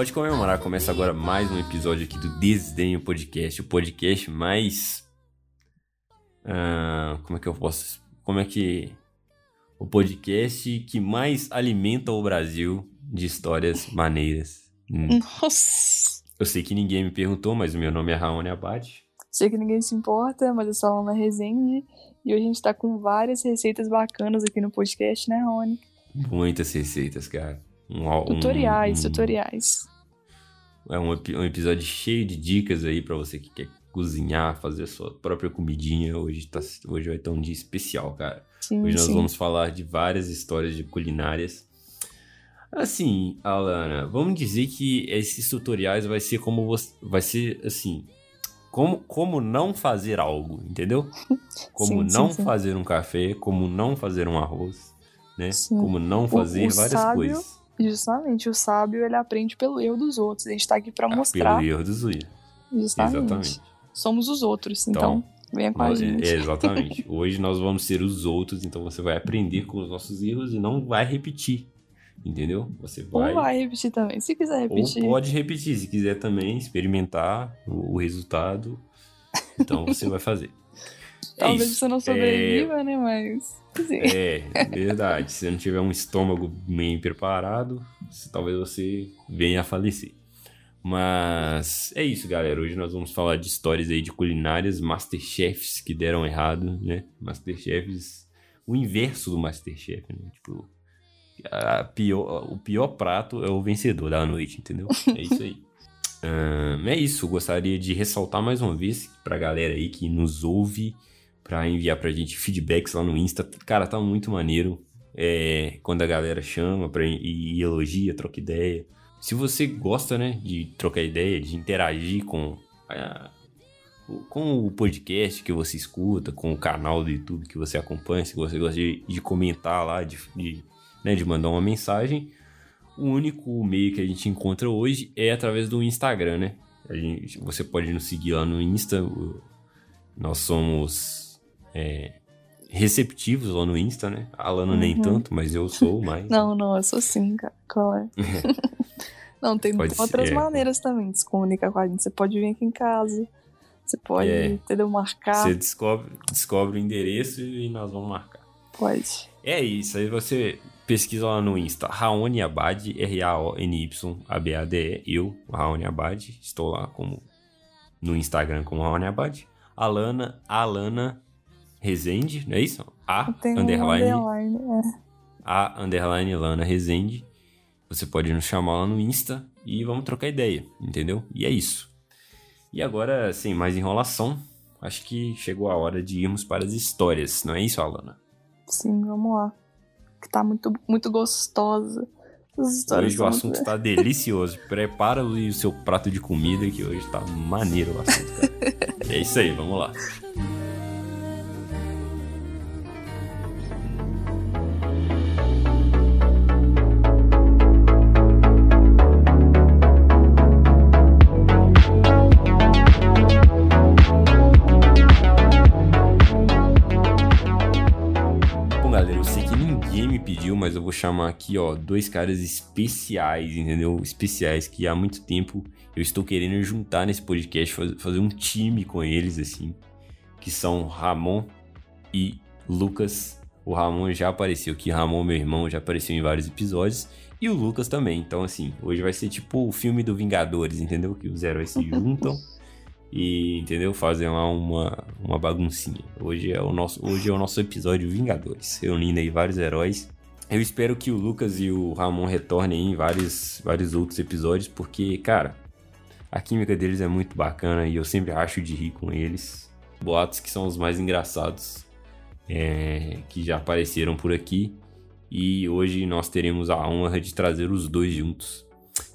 pode comemorar. Começa agora mais um episódio aqui do Desdenho Podcast, o podcast mais. Ah, como é que eu posso. Como é que. O podcast que mais alimenta o Brasil de histórias maneiras. Hum. Nossa. Eu sei que ninguém me perguntou, mas o meu nome é Raoni Abad. Sei que ninguém se importa, mas eu sou a Ana Rezende. E hoje a gente tá com várias receitas bacanas aqui no podcast, né, Rony? Muitas receitas, cara. Um, um- Tutoriais, um- tutoriais. É um, um episódio cheio de dicas aí pra você que quer cozinhar, fazer a sua própria comidinha. Hoje, tá, hoje vai ter um dia especial, cara. Sim, Hoje nós sim. vamos falar de várias histórias de culinárias. Assim, Alana, vamos dizer que esses tutoriais vai ser como você, vai ser assim, como, como não fazer algo, entendeu? Como Sim, não fazer um café, como não fazer um arroz, né? Como não O- fazer o várias sábio coisas. Justamente, o sábio ele aprende pelo erro dos outros. A gente tá aqui pra Ah, mostrar. Pelo erro do Zuia. Justamente. Exatamente. Somos os outros, Então, então, venha com a Nós- gente. é, exatamente. Hoje nós vamos ser os outros, então você vai aprender com os nossos erros e não vai repetir. Entendeu? Você Ou vai. vai repetir também. Se quiser repetir. Ou pode repetir, se quiser também experimentar o, resultado. Então você vai fazer. É Talvez isso. você não sobreviva, né? Mas. Sim. É, verdade. Se não tiver um estômago bem preparado, talvez você venha a falecer. Mas é isso, galera. Hoje nós vamos falar de histórias aí de culinárias, Masterchefs que deram errado, né? Masterchefs, o inverso do Masterchef, né? Tipo, pior, o pior prato é o vencedor da noite, entendeu? É isso aí. É isso, gostaria de ressaltar mais uma vez pra galera aí que nos ouve, pra enviar pra gente feedbacks lá no Insta. Cara, tá muito maneiro. É, quando a galera chama pra, e, e elogia, troca ideia. Se você gosta, né, de trocar ideia, de interagir com, a- com o podcast que você escuta, com o canal do YouTube que você acompanha, se você gosta de, de comentar lá, de, de, né, de mandar uma mensagem, o único meio que a gente encontra hoje é através do Instagram, né? Gente- você pode nos seguir lá no Insta. Nós somos é, receptivos lá no Insta, né? A Alana nem Uhum. tanto, mas eu sou mais. Não, não, eu sou sim, cara. Qual é? não, tem Pode ser, outras é. maneiras também de se comunicar com a gente. Você pode vir aqui em casa. Você pode, É. entendeu? Marcar. Você descobre, descobre o endereço e nós vamos marcar. Pode. É isso, aí você pesquisa lá no Insta, Raoni Abad, R-A-O-N-Y-A-B-A-D-E, eu, Raoni Abad, estou lá como no Instagram como Raoni Abad. Alana, Alana Rezende, não é isso? A, Tem um underline, underline. É. A, underline, Lana Rezende. Você pode nos chamar lá no Insta e vamos trocar ideia, entendeu? E é isso. E agora, sem mais enrolação, acho que chegou a hora de irmos para as histórias, não é isso, Alana? Sim, vamos lá. Que tá muito, muito gostosa. As histórias Hoje o assunto muito- tá delicioso. Prepara o seu prato de comida que hoje tá maneiro o assunto, cara. É isso aí, vamos lá. Ninguém me pediu, mas eu vou chamar aqui, ó, dois caras especiais, entendeu? Especiais que há muito tempo eu estou querendo juntar nesse podcast, faz- fazer um time com eles, assim, que são Ramon e Lucas. O Ramon já apareceu aqui, Ramon, meu irmão, já apareceu em vários episódios, e o Lucas também. Então, assim, hoje vai ser tipo o filme do Vingadores, entendeu? Que os heróis se juntam e, entendeu? Fazem lá uma, uma baguncinha. Hoje é, o nosso, hoje é o nosso episódio Vingadores, reunindo aí vários heróis. Eu espero que o Lucas e o Ramon retornem em vários, vários outros episódios, porque, cara, a química deles é muito bacana e eu sempre acho de rir com eles. Boatos que são os mais engraçados é, que já apareceram por aqui. E hoje nós teremos a honra de trazer os dois juntos.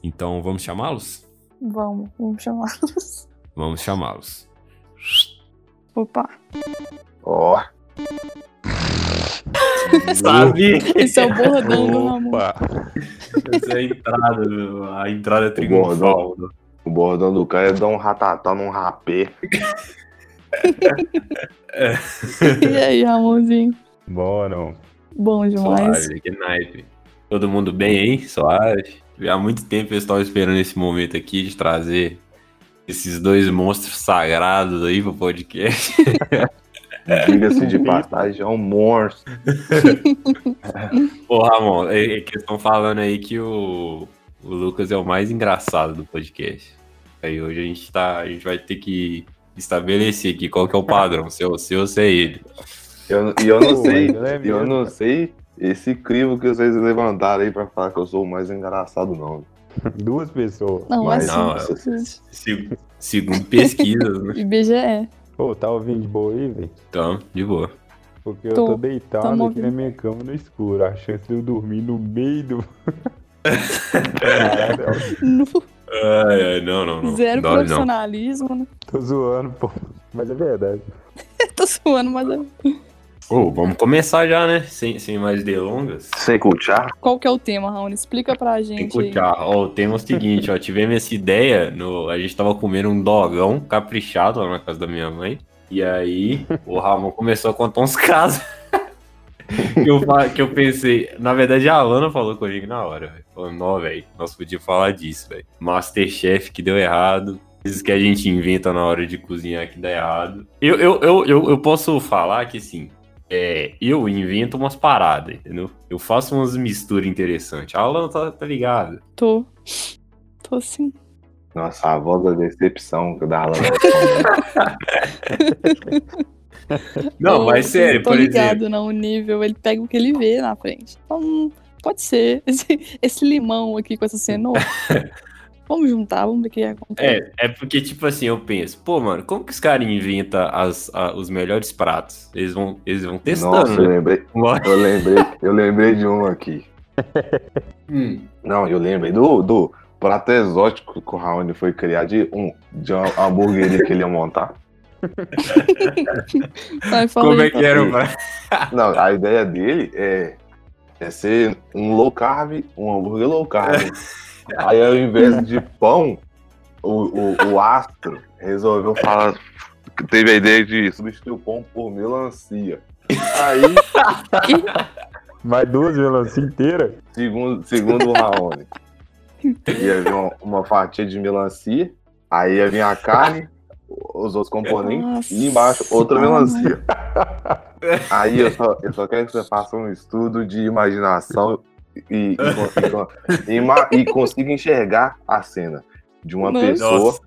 Então vamos chamá-los? Vamos, vamos chamar. Vamos chamá-los. Opa. Ó. Sabe? Esse é o bordão do Ramon. Essa é a entrada, meu. a entrada O triunfal. bordão, o bordão do cara é dar um ratatá num rapé. E aí, Ramonzinho? Bom, não. Bom demais. Suave, que naipe. Todo mundo bem aí? Suave. Há muito tempo eu estava esperando esse momento aqui de trazer esses dois monstros sagrados aí pro podcast. Diga-se de passagem, é um monstro. Ô, Ramon, é, é que estão falando aí que o, o Lucas é o mais engraçado do podcast. Aí hoje a gente tá. A gente vai ter que estabelecer aqui qual que é o padrão, se eu, se eu sei ele. Eu, e eu não Pô, sei, mas não é e eu não sei esse crivo que vocês levantaram aí pra falar que eu sou o mais engraçado, não. Duas pessoas. Não, Mas assim. não. Se- segundo pesquisas, né? IBGE. Pô, tá ouvindo de boa aí, velho? Então, de boa. Porque eu Tô. tô deitado aqui na minha cama no escuro. A chance de eu dormir no meio do. Caralho, No Ai, ai, não, não, não. zero Dói, não. profissionalismo, né? tô zoando, pô. Mas é verdade. Tô suando, mas é- Ô, vamos começar já, né? Sem, sem mais delongas. Sem culchar? qual que é o tema, Raoni? Explica pra gente que aí. cuidar. Ó, o tema é o seguinte, ó. Tivemos essa ideia, no, a gente tava comendo um dogão caprichado lá na casa da minha mãe. E aí, o Ramon começou a contar uns casos. que, eu, que eu pensei. Na verdade, a Alana falou comigo na hora, velho. Falou, não, velho, nós podíamos falar disso, velho. Masterchef que deu errado. Coisas que a gente inventa na hora de cozinhar que dá errado. Eu, eu, eu, eu, eu posso falar que, assim, é, eu invento umas paradas, entendeu? Eu faço umas misturas interessantes. A Alana tá, tá ligada. Tô. Tô sim. Nossa, a voz da decepção da Alana. Não, Tô- mas sério, tô por ligado, exemplo. não, o nível, ele pega o que ele vê na frente. Então, pode ser. Esse, esse limão aqui com essa cenoura. vamos juntar, vamos ver o que acontece. É, é porque, tipo assim, eu penso, pô, mano, como que os caras inventam as, a- os melhores pratos? Eles vão, eles vão testando, Nossa, eu né? lembrei, eu lembrei, eu lembrei de um aqui. Hum. Não, eu lembrei do, do prato exótico que o Raoni foi criar de, um, de uma hamburgueria que ele ia montar. Vai, Como aí, é que era o? Não, a ideia dele é, é ser um low carb, um hambúrguer low carb. Aí ao invés de pão, o, o, o astro resolveu falar. Teve a ideia de substituir o pão por melancia. Aí, Mais duas melancia inteiras? segundo, segundo o Raoni, ia vir uma, uma fatia de melancia, aí ia vir a carne, os outros componentes, Nossa. e embaixo outra melancia. Aí eu só, eu só quero que você faça um estudo de imaginação e, e, e, e consiga enxergar a cena de uma Nossa. pessoa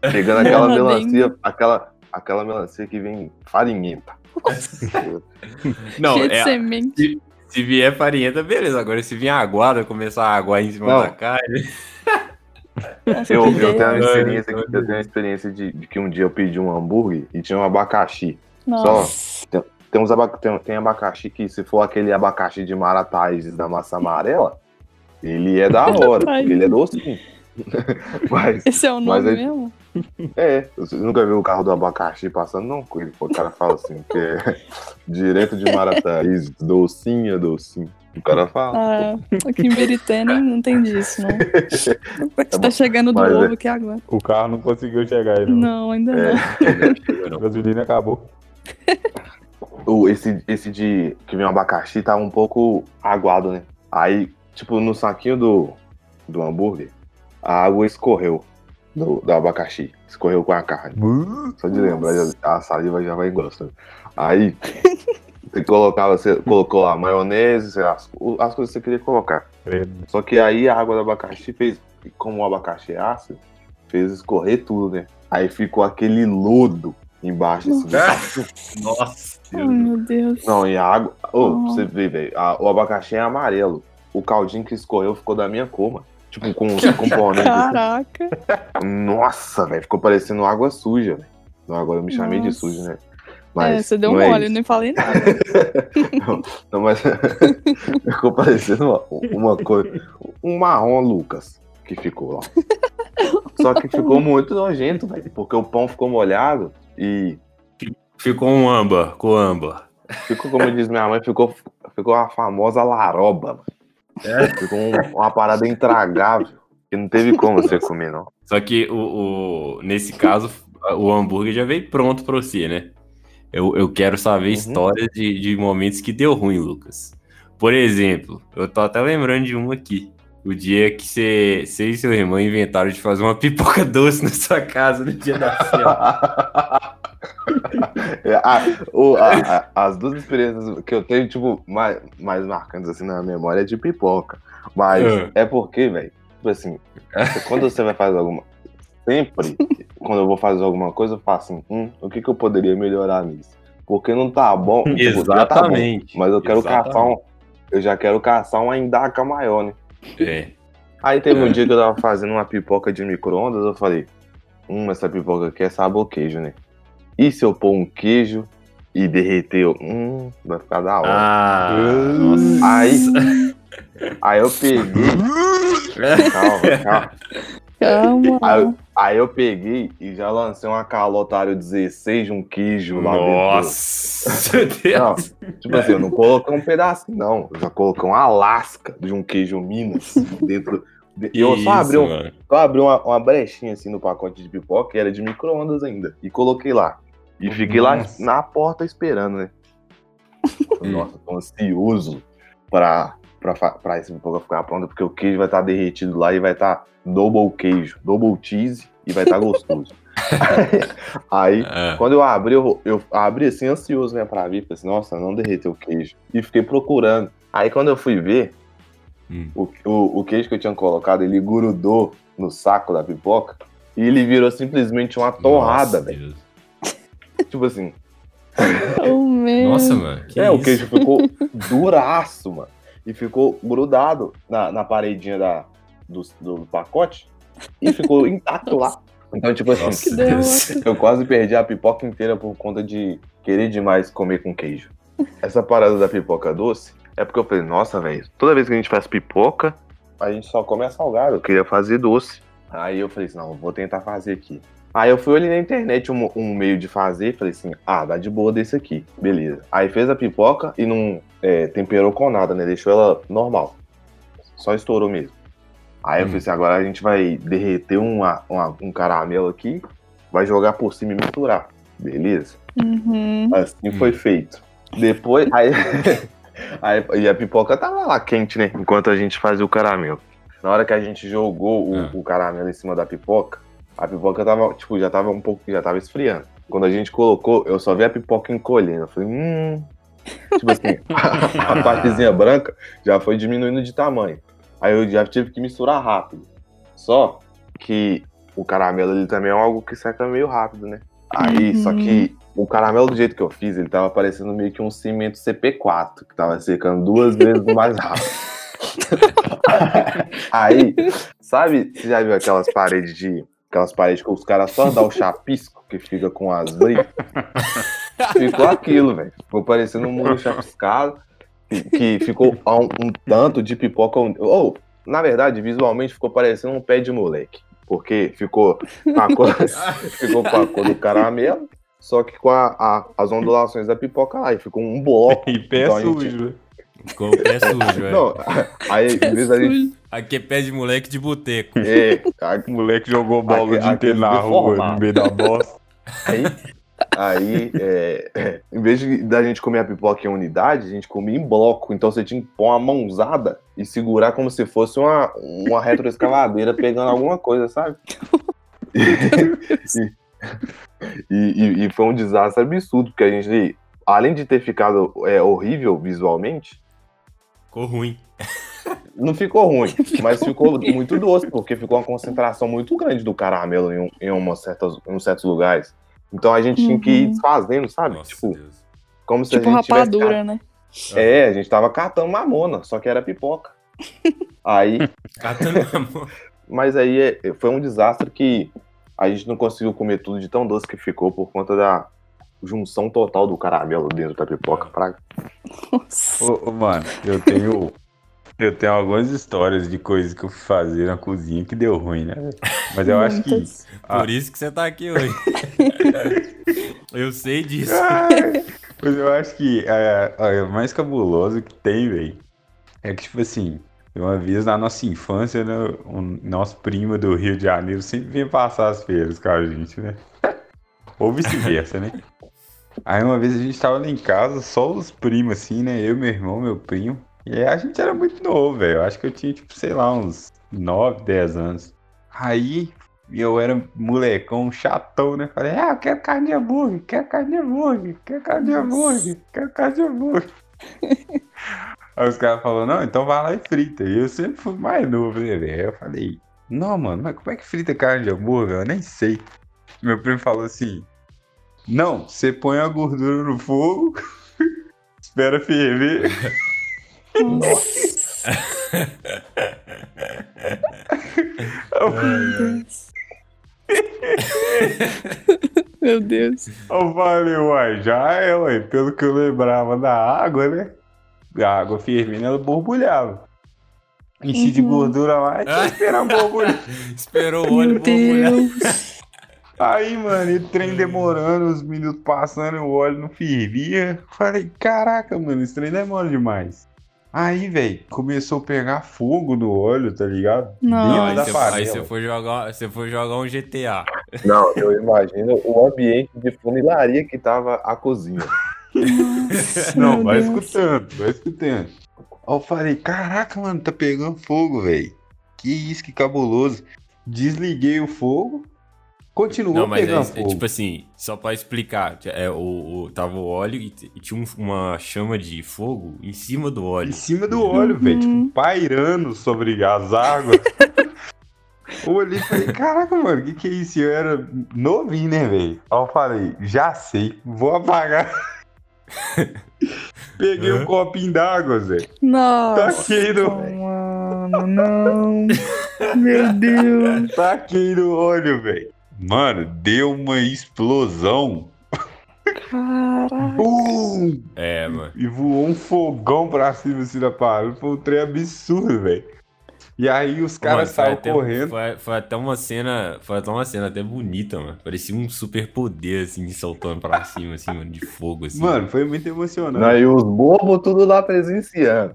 pegando aquela melancia, aquela, aquela melancia que vem farinhenta. Não, Cheio de é, semente. se vier farinhenta, beleza. Agora, se vier aguada, começar a aguar em cima Não. da carne. Eu, eu tenho uma experiência, eu tenho uma experiência de, de que um dia eu pedi um hambúrguer e tinha um abacaxi. Nossa. Tem, uns aba- tem, tem abacaxi que, se for aquele abacaxi de Marataízes da massa amarela, ele é da hora, ele é docinho. Mas, Esse é o Mas nome aí- mesmo? é, você nunca viu o carro do abacaxi passando? Não, ele, o cara fala assim, que é direto de Marataízes, docinha, docinho. O cara fala. Ah, aqui em Berité nem não tem disso, não. Você tá chegando do é- ovo aqui agora. O carro não conseguiu chegar aí, não. Não, ainda É. não. A gasolina acabou. O, esse, esse de que vem um abacaxi tá um pouco aguado, né? Aí, tipo, no saquinho do, do hambúrguer, a água escorreu do, do abacaxi. Escorreu com a carne. Só de lembrar, a saliva já vai engrossando. Aí, você colocava, você colocou lá maionese, sei lá, as, as coisas que você queria colocar. Credo. Só que aí a água do abacaxi fez, como o abacaxi é ácido, fez escorrer tudo, né? Aí ficou aquele lodo embaixo. Assim, Nossa, Ai, meu Deus. Não, e a água. Ô, Ah. pra você ver, velho. O abacaxi é amarelo. O caldinho que escorreu ficou da minha cor, mano. Tipo, com os componentes. assim. Caraca. Nossa, velho. Ficou parecendo água suja, velho. Não, agora eu me chamei de Nossa. sujo, né? é, você deu não um é mole, eu isso. nem falei nada. Não, mas ficou parecendo uma, uma coisa. Um marrom Lucas que ficou lá. Só que ficou muito nojento, velho. Porque o pão ficou molhado e Ficou um âmbar, com âmbar. ficou, como diz minha mãe, ficou, ficou a famosa laroba, mano. É? Ficou um- uma parada intragável. Que não teve como você comer, não. Só que o, o- nesse caso, o hambúrguer já veio pronto pra você, né? Eu, eu quero saber Uhum. histórias de, de momentos que deu ruim, Lucas. Por exemplo, eu tô até lembrando de um aqui. O dia que você, você e seu irmão inventaram de fazer uma pipoca doce na sua casa no dia da ceia. A- o- a- a- as duas experiências que eu tenho, tipo, mais, mais marcantes assim na memória é de pipoca. Mas Ah. é porque, velho, tipo assim, quando você vai fazer alguma. Sempre, quando eu vou fazer alguma coisa, eu faço assim, hum, o que, que eu poderia melhorar nisso? Porque não tá bom. tipo, já tá bom, Exatamente. mas eu quero Exatamente. caçar um. Eu já quero caçar uma endaca maior, né? É. Aí teve um dia que eu tava fazendo uma pipoca de micro-ondas, eu falei, hum, essa pipoca aqui é sabor queijo, né? E se eu pôr um queijo e derreter, hum, vai ficar da hora. Ah, nossa. Aí, aí eu peguei, calma, calma. Calma. Aí, eu- aí eu peguei e já lancei uma calotário 16 de um queijo lá dentro. Nossa, meu Não, Deus. tipo assim, eu não coloquei um pedacinho, não. Eu já coloquei uma lasca de um queijo Minas dentro. de- E eu só abri, um, só abri uma, uma brechinha assim no pacote de pipoca, e era de micro-ondas ainda. E coloquei lá. E fiquei lá Nossa. na porta esperando, né? Hum. Nossa, tô ansioso pra, pra, pra esse pipoca ficar pronta, porque o queijo vai estar derretido lá e vai estar double queijo, double cheese e vai estar gostoso. Aí, Ah, quando eu abri, eu, eu abri assim, ansioso, né, pra ver. Falei assim, nossa, não derreteu o queijo. E fiquei procurando. Aí, quando eu fui ver, Hum. o, o, o queijo que eu tinha colocado, ele grudou no saco da pipoca. E ele virou simplesmente uma torrada, velho. Tipo assim, Oh, meu. Nossa, mano. Que é, o isso? queijo ficou duraço, mano. E ficou grudado na, na paredinha da, do, do pacote. E ficou intacto lá. Então, tipo assim, Nossa, Que derrota. Deus. Eu quase perdi a pipoca inteira por conta de querer demais comer com queijo. Essa parada da pipoca doce é porque eu falei, nossa, velho, toda vez que a gente faz pipoca, a gente só come a salgada. Eu queria fazer doce. Aí eu falei assim, não, vou tentar fazer aqui. Aí eu fui olhar na internet um, um meio de fazer e falei assim, ah, dá de boa desse aqui. Beleza. Aí fez a pipoca e não é, temperou com nada, né? Deixou ela normal. Só estourou mesmo. Aí eu Hum. falei assim, agora a gente vai derreter uma, uma- um caramelo aqui, vai jogar por cima e misturar. Beleza? Uhum. Assim Hum. foi feito. Depois, aí, aí- e a pipoca tava lá quente, né? Enquanto a gente fazia o caramelo. Na hora que a gente jogou o, Ah. o caramelo em cima da pipoca, a pipoca tava, tipo, já tava um pouco, já tava esfriando. Quando a gente colocou, eu só vi a pipoca encolhendo. Eu falei, hum. Tipo assim, a partezinha branca já foi diminuindo de tamanho. Aí eu já tive que misturar rápido. Só que o caramelo ele também é algo que seca meio rápido, né? Aí, Uhum. só que o caramelo do jeito que eu fiz, ele tava parecendo meio que um cimento CP4, que tava secando duas vezes mais rápido. Aí, sabe, você já viu aquelas paredes de. Aquelas paredes que os caras só dão o chapisco que fica com as? Ficou aquilo, velho. Ficou parecendo um muro chapiscado, que, que ficou um, um tanto de pipoca. Ou, na verdade, visualmente ficou parecendo um pé de moleque. Porque ficou com a cor, ficou com a cor do caramelo, só que com a- a- as ondulações da pipoca lá. E ficou um bloco. E pé Então a gente- Ficou o pé sujo, velho. Não, aí, vez da gente. Aqui é pé de moleque de boteco. É, a- O moleque jogou bola o Aque- dia inteiro na rua, no meio da bosta. Aí, aí é, é, em vez de, da gente comer a pipoca em unidade, a gente comia em bloco. Então você tinha que pôr uma mãozada e segurar como se fosse uma, uma retroescavadeira pegando alguma coisa, sabe? e, e- e foi um desastre absurdo, porque a gente, além de ter ficado é, horrível visualmente, Ficou ruim. não ficou ruim, mas ficou muito doce, porque ficou uma concentração muito grande do caramelo em, um- em, umas certas, em certos lugares. Então a gente tinha que ir Uhum. desfazendo, sabe? Nossa, tipo, Deus. como se Tipo a gente tivesse rapadura, né? ca- É, a gente tava catando mamona, só que era pipoca. Aí, Catando a mão. mas aí é- foi um desastre que a gente não conseguiu comer tudo de tão doce que ficou por conta da junção total do caramelo dentro da pipoca. Pra... Nossa. Ô, ô, mano, eu tenho. Eu tenho algumas histórias de coisas que eu fui fazer na cozinha que deu ruim, né? Mas eu acho que. Ah. Por isso que você tá aqui hoje. Eu sei disso. Ai, Mas eu acho que é, é, o mais cabuloso que tem, velho, é que, tipo assim, uma vez na nossa infância, né, o nosso primo do Rio de Janeiro sempre vinha passar as feiras com a gente, né? Ou vice-versa, né? Aí uma vez a gente tava lá em casa, só os primos, assim, né? Eu, meu irmão, meu primo. E aí a gente era muito novo, velho. Eu acho que eu tinha, tipo, sei lá, uns 9, 10 anos. Aí eu era molecão chatão, né? Falei, ah, eu quero carne de hambúrguer, quero carne de hambúrguer, quero carne de hambúrguer, quero carne de hambúrguer. Aí os caras falaram, não, então vai lá e frita. E eu sempre fui mais novo, né, velho? Aí eu falei, não, mano, mas como é que frita carne de hambúrguer? Eu nem sei. Meu primo falou assim, não, você põe a gordura no fogo, espera ferver. Nossa. Meu Deus. Meu Deus. Eu falei, uai, já é, uai. Pelo que eu lembrava da água, né? A água fervendo, ela borbulhava. Enchi de Uhum. gordura lá e tinha que esperar borbulhar. Esperou o olho Meu borbulhar. Deus. Aí, mano, e o trem demorando, os minutos passando, o óleo não fervia. Falei, caraca, mano, esse trem demora demais. Aí, velho, começou a pegar fogo no óleo, tá ligado? Não. Aí, você, panela. aí você foi jogar, você foi jogar um GTA. Não, eu imagino o ambiente de funilaria que tava a cozinha. Nossa, Não, vai Deus. escutando, vai escutando. Aí eu falei, caraca, mano, tá pegando fogo, velho. Que isso, que cabuloso. Desliguei o fogo, continuou Não, mas pegando é, é fogo. tipo assim, só pra explicar, é, o, o- tava o óleo e, e tinha um- uma chama de fogo em cima do óleo. Em cima do óleo, velho, Uhum. tipo, pairando sobre as águas. Eu olhei e falei, caraca, mano, que que é isso? Eu era novinho, né, velho? Aí eu falei, já sei, vou apagar. Peguei um Hã? copinho d'água, Zé. Nossa, Taquei no, mano, não. Meu Deus. taquei no óleo, velho. Mano, deu uma explosão. Caraca. Bum! É, mano. E voou um fogão pra cima assim da parada. Foi um trem absurdo, velho. E aí os caras até- correndo. Foi, foi até uma cena. Foi até uma cena até bonita, mano. Parecia um super poder, assim, soltando pra cima, assim, mano, de fogo, assim. Mano, foi muito emocionante. Aí os bobos tudo lá presenciando.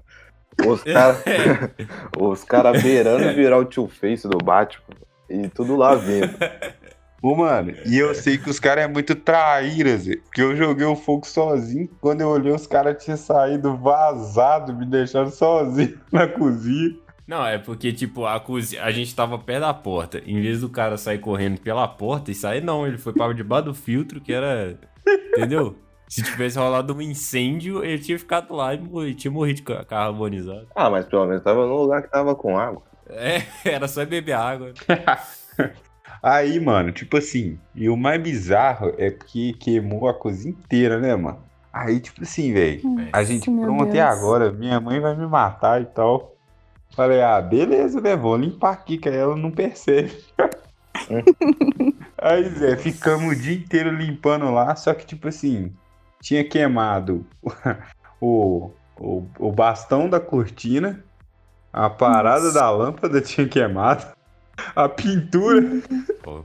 Os caras os cara beirando virar o tio Face do Batman. E tudo lá vendo. Ô, mano, e eu sei que os caras é muito traíras, porque eu joguei o fogo sozinho. Quando eu olhei, os caras tinham saído vazado, me deixando sozinho na cozinha. Não, é porque, tipo, a cozinha. A gente tava perto da porta. Em vez do cara sair correndo pela porta e sair, não. Ele foi pra debaixo do filtro, que era. Entendeu? Se tivesse rolado um incêndio, ele tinha ficado lá e morri- tinha morrido carbonizado. Ah, mas pelo menos tava num lugar que tava com água. É, era só beber água. Aí, mano, tipo assim, e o mais bizarro é porque queimou a cozinha inteira, né, mano? Aí, tipo assim, velho, a gente pronto e Deus. agora, minha mãe vai me matar e tal. Falei, ah, beleza, né? Vou limpar aqui, que aí ela não percebe. aí, Zé, ficamos o dia inteiro limpando lá, só que, tipo assim, tinha queimado o, o, o bastão da cortina, a parada Nossa. da lâmpada tinha queimado, a pintura Pô.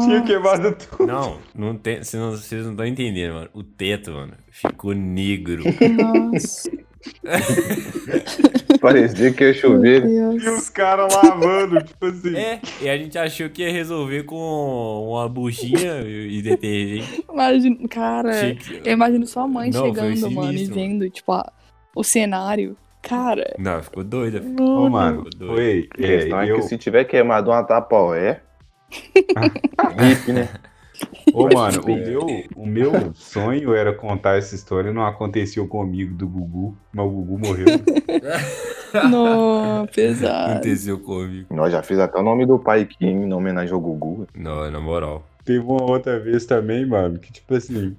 Tinha queimado tudo. Não, não tem, vocês não vocês não estão entendendo, mano. O teto, mano, ficou negro. Nossa. Parecia que ia chover. E os caras lavando, tipo assim. É, e a gente achou que ia resolver com uma buchinha e detergente. Imagina, cara, Achei que- eu imagino sua mãe Não, chegando, mano, e sinistro, vendo, tipo, a- o cenário. Cara, Não, ficou doida. Ô, mano, Doido. foi. É, é eu, que se tiver queimado uma tapoé. VIP, né? Ô, mano, o meu, o meu sonho era contar essa história. Não aconteceu comigo do Gugu, mas o Gugu morreu. não, pesado. Aconteceu comigo. Nós já fiz até o nome do pai Kim em homenagem ao Gugu. Não, na moral. Teve uma outra vez também, mano, que tipo assim.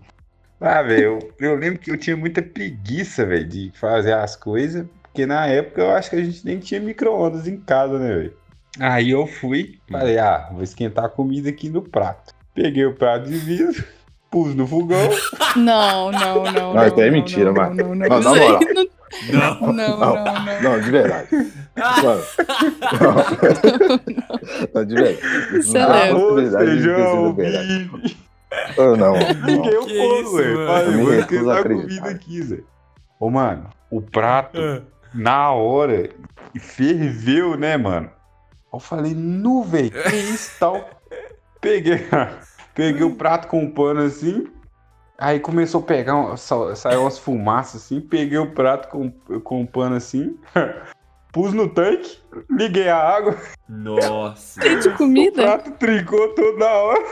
Ah, velho, eu, eu lembro que eu tinha muita preguiça, velho, de fazer as coisas, porque na época eu acho que a gente nem tinha micro-ondas em casa, né, velho? Aí eu fui, falei, ah, vou esquentar a comida aqui no prato. Peguei o prato de vidro, pus no fogão, Não, não, não. Não, isso aí é mentira, não, mano. Não, não, Não, Isso na aí moral. não, não, não, não. Não, de verdade. Mano, não. Não, de verdade. Isso é Não, leve. de arroz, verdade, de feijão, verdade. Bife. Eu não. Liguei o Que fogo, velho. Eu vou esquentar comida aqui, Zé. Ô, mano, o prato, Ah, na hora, ferveu, né, mano? Eu falei, nu, velho, que isso tal? Peguei, peguei o prato com o pano assim, Aí começou a pegar, um- sa- saiu umas fumaças assim, peguei o prato com, com um pano assim, pus no tanque, liguei a água, Nossa. Cheio de o comida? prato trincou toda hora.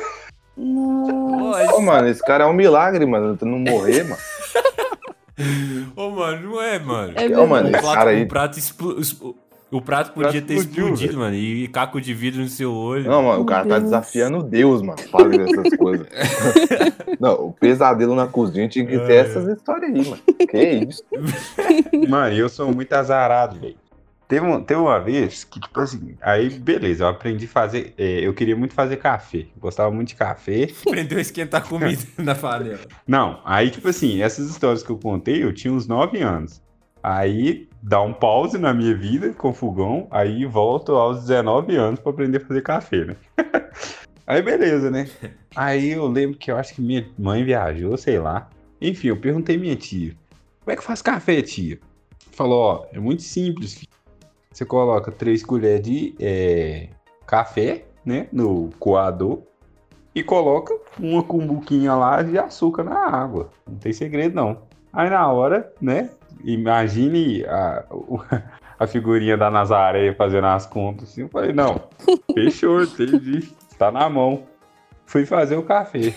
Nossa. Ô, mano, esse cara é um milagre, mano. Não morrer, mano. Ô, mano, não é, mano. É Ô, mano, o, esse prato, cara aí- o prato explo- o prato podia ter explodiu, explodido, mano. E caco de vidro no seu olho. Não, mano, o cara tá Deus. desafiando Deus, mano, fazendo essas coisas. Não, o pesadelo na cozinha tinha que ter É. essas histórias aí, mano. Que isso? Mano, eu sou muito azarado, velho. Teve, um- teve uma vez que, tipo assim, aí beleza, eu aprendi a fazer. é, eu queria muito fazer café. Gostava muito de café. Aprendeu a esquentar comida na panela. Não, aí, tipo assim, essas histórias que eu contei, eu tinha uns 9 anos. Aí dá um pause na minha vida com fogão, aí volto aos 19 anos pra aprender a fazer café, né? aí beleza, né? Aí eu lembro que eu acho que minha mãe viajou, sei lá. Enfim, eu perguntei minha tia: como é que faz café, tia? Falou: ó, é muito simples, filho. Você coloca 3 colheres de é, café, né, no coador e coloca uma cumbuquinha lá de açúcar na água. Não tem segredo, não. Aí na hora, né? Imagine a, a figurinha da Nazaré fazendo as contas assim. Eu falei, não, fechou, entendi. Tá na mão. Fui fazer o café.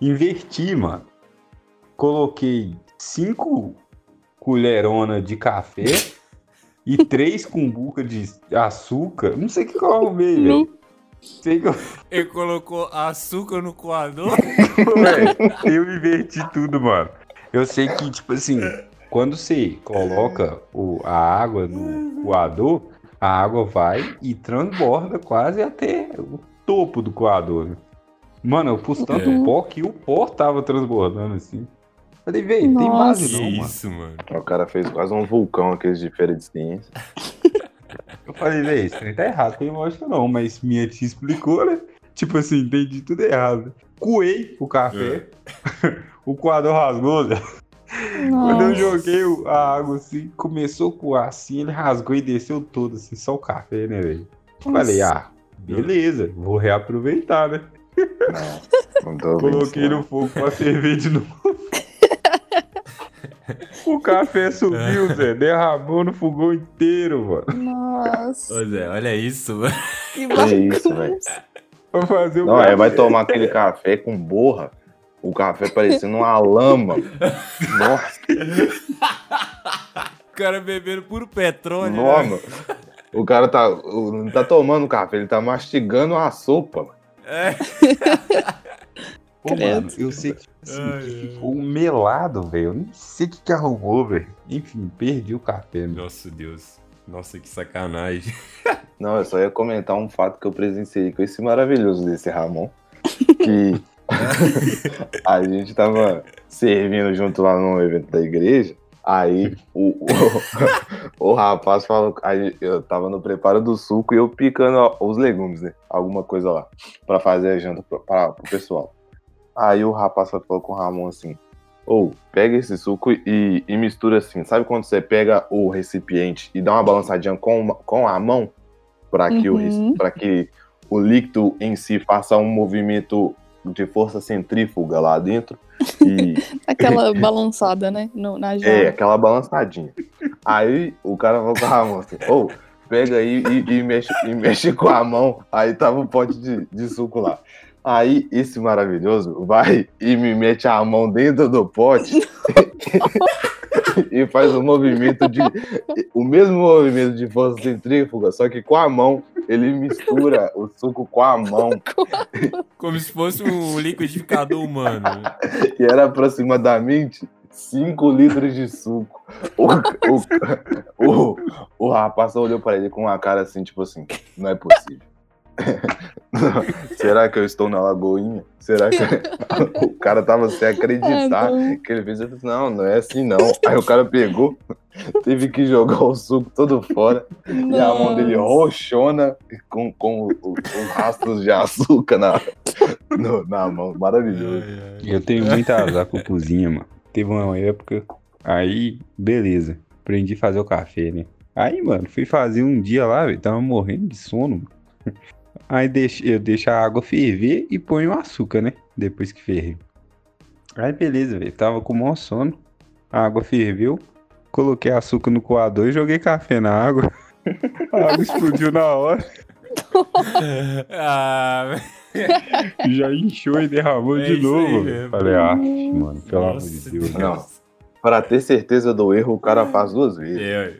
Inverti, mano. Coloquei cinco colheronas de café e três cumbucas de açúcar. Não sei o que eu arrumei, velho. Sei que eu Ele colocou açúcar no coador. Véi, eu inverti tudo, mano. Eu sei que, tipo assim, quando você coloca o, a água no coador, a água vai e transborda quase até o topo do coador. Mano, eu pus tanto É. pó que o pó tava transbordando assim. Falei, velho, tem base não, mano. isso, mano. O cara fez quase um vulcão aqueles de feira de ciência. Eu falei, velho, isso aí tá errado, tem lógica não, mas minha tia explicou, né? Tipo assim, entendi tudo errado. Coei o café, o coador rasgou, né? Quando eu joguei a água assim, começou a coar assim, ele rasgou e desceu todo, assim, só o café, né, velho? Falei, ah, beleza, vou reaproveitar, né? Não ouvindo Coloquei no fogo pra ferver de novo. O café subiu, Zé, derramou no fogão inteiro, mano. Nossa. Ô, Zé, olha isso, mano. Que não. Que isso, bagunça. velho. Pra fazer o Não, café. aí vai tomar aquele café com borra. O café parecendo uma lama. Nossa, O cara bebendo puro petróleo. né? nova. O cara tá, não tá tomando café, ele tá mastigando a sopa. mano. É. Pô, mano, eu sei que tipo assim, Ai, ai. ficou um melado, velho. Eu nem sei o que, que arrumou, velho. Enfim, perdi o café, meu. Nossa, Deus. Nossa, que sacanagem. Não, eu só ia comentar um fato que eu presenciei com esse maravilhoso desse Ramon. Que a gente tava servindo junto lá num evento da igreja. Aí o, o, o rapaz falou. Aí eu tava no preparo do suco e eu picando os legumes, né? Alguma coisa lá. Pra fazer a janta pro, pra, pro pessoal. Aí o rapaz falou com o Ramon assim: Ou pega esse suco e, e mistura assim. Sabe quando você pega o recipiente e dá uma balançadinha com, com a mão? Pra que, o, Uhum. pra que o líquido em si faça um movimento de força centrífuga lá dentro. E Aquela balançada, né? No, na é, aquela balançadinha. Aí o cara falou com a mão assim, ô, pega aí e, e mexe, e mexe com a mão. Aí tava um pote de, de suco lá. Aí esse maravilhoso vai e me mete a mão dentro do pote e faz um movimento de. O mesmo movimento de força centrífuga, só que com a mão. Ele mistura o suco com a mão. Como se fosse um liquidificador humano. E era aproximadamente 5 litros de suco. O, o, o, o rapaz olhou para ele com uma cara assim, tipo assim, não é possível. Será que eu estou na Lagoinha? Será que o cara tava sem acreditar Ah, não. que ele fez? Eu falei, não, não é assim não. Aí o cara pegou, teve que jogar o suco todo fora e a mão dele roxona com, com os rastros de açúcar na, no- na mão. Maravilhoso. Eu tenho muita azar com cozinha, mano. Teve uma época, aí, beleza. Aprendi a fazer o café, né? Aí, mano, fui fazer um dia lá, velho. Tava morrendo de sono. mano. Aí deixo, eu deixo a água ferver e ponho o açúcar, né? Depois que ferve. Aí beleza, velho. Tava com o maior sono. A água ferveu. Coloquei açúcar no coador e joguei café na água. A água explodiu na hora. ah, Já inchou e derramou É de aí novo. mesmo. Falei, ah, mano, pelo amor de Deus. Deus. Não. Para ter certeza do erro, o cara faz duas vezes. É,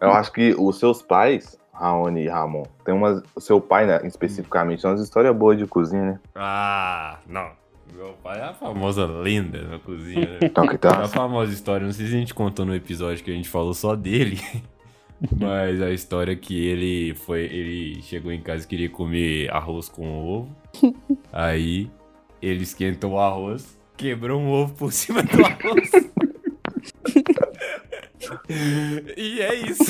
Eu acho que os seus pais, Raoni e Ramon, tem umas. O seu pai, né, especificamente, tem umas histórias boas de cozinha, né? Ah, não. Meu pai é a famosa lenda na cozinha, né? Então, que A tá. famosa história, não sei se a gente contou no episódio que a gente falou só dele, mas a história é que ele foi, ele chegou em casa e queria comer arroz com ovo. Aí ele esquentou o arroz, quebrou um ovo por cima do arroz. e é isso.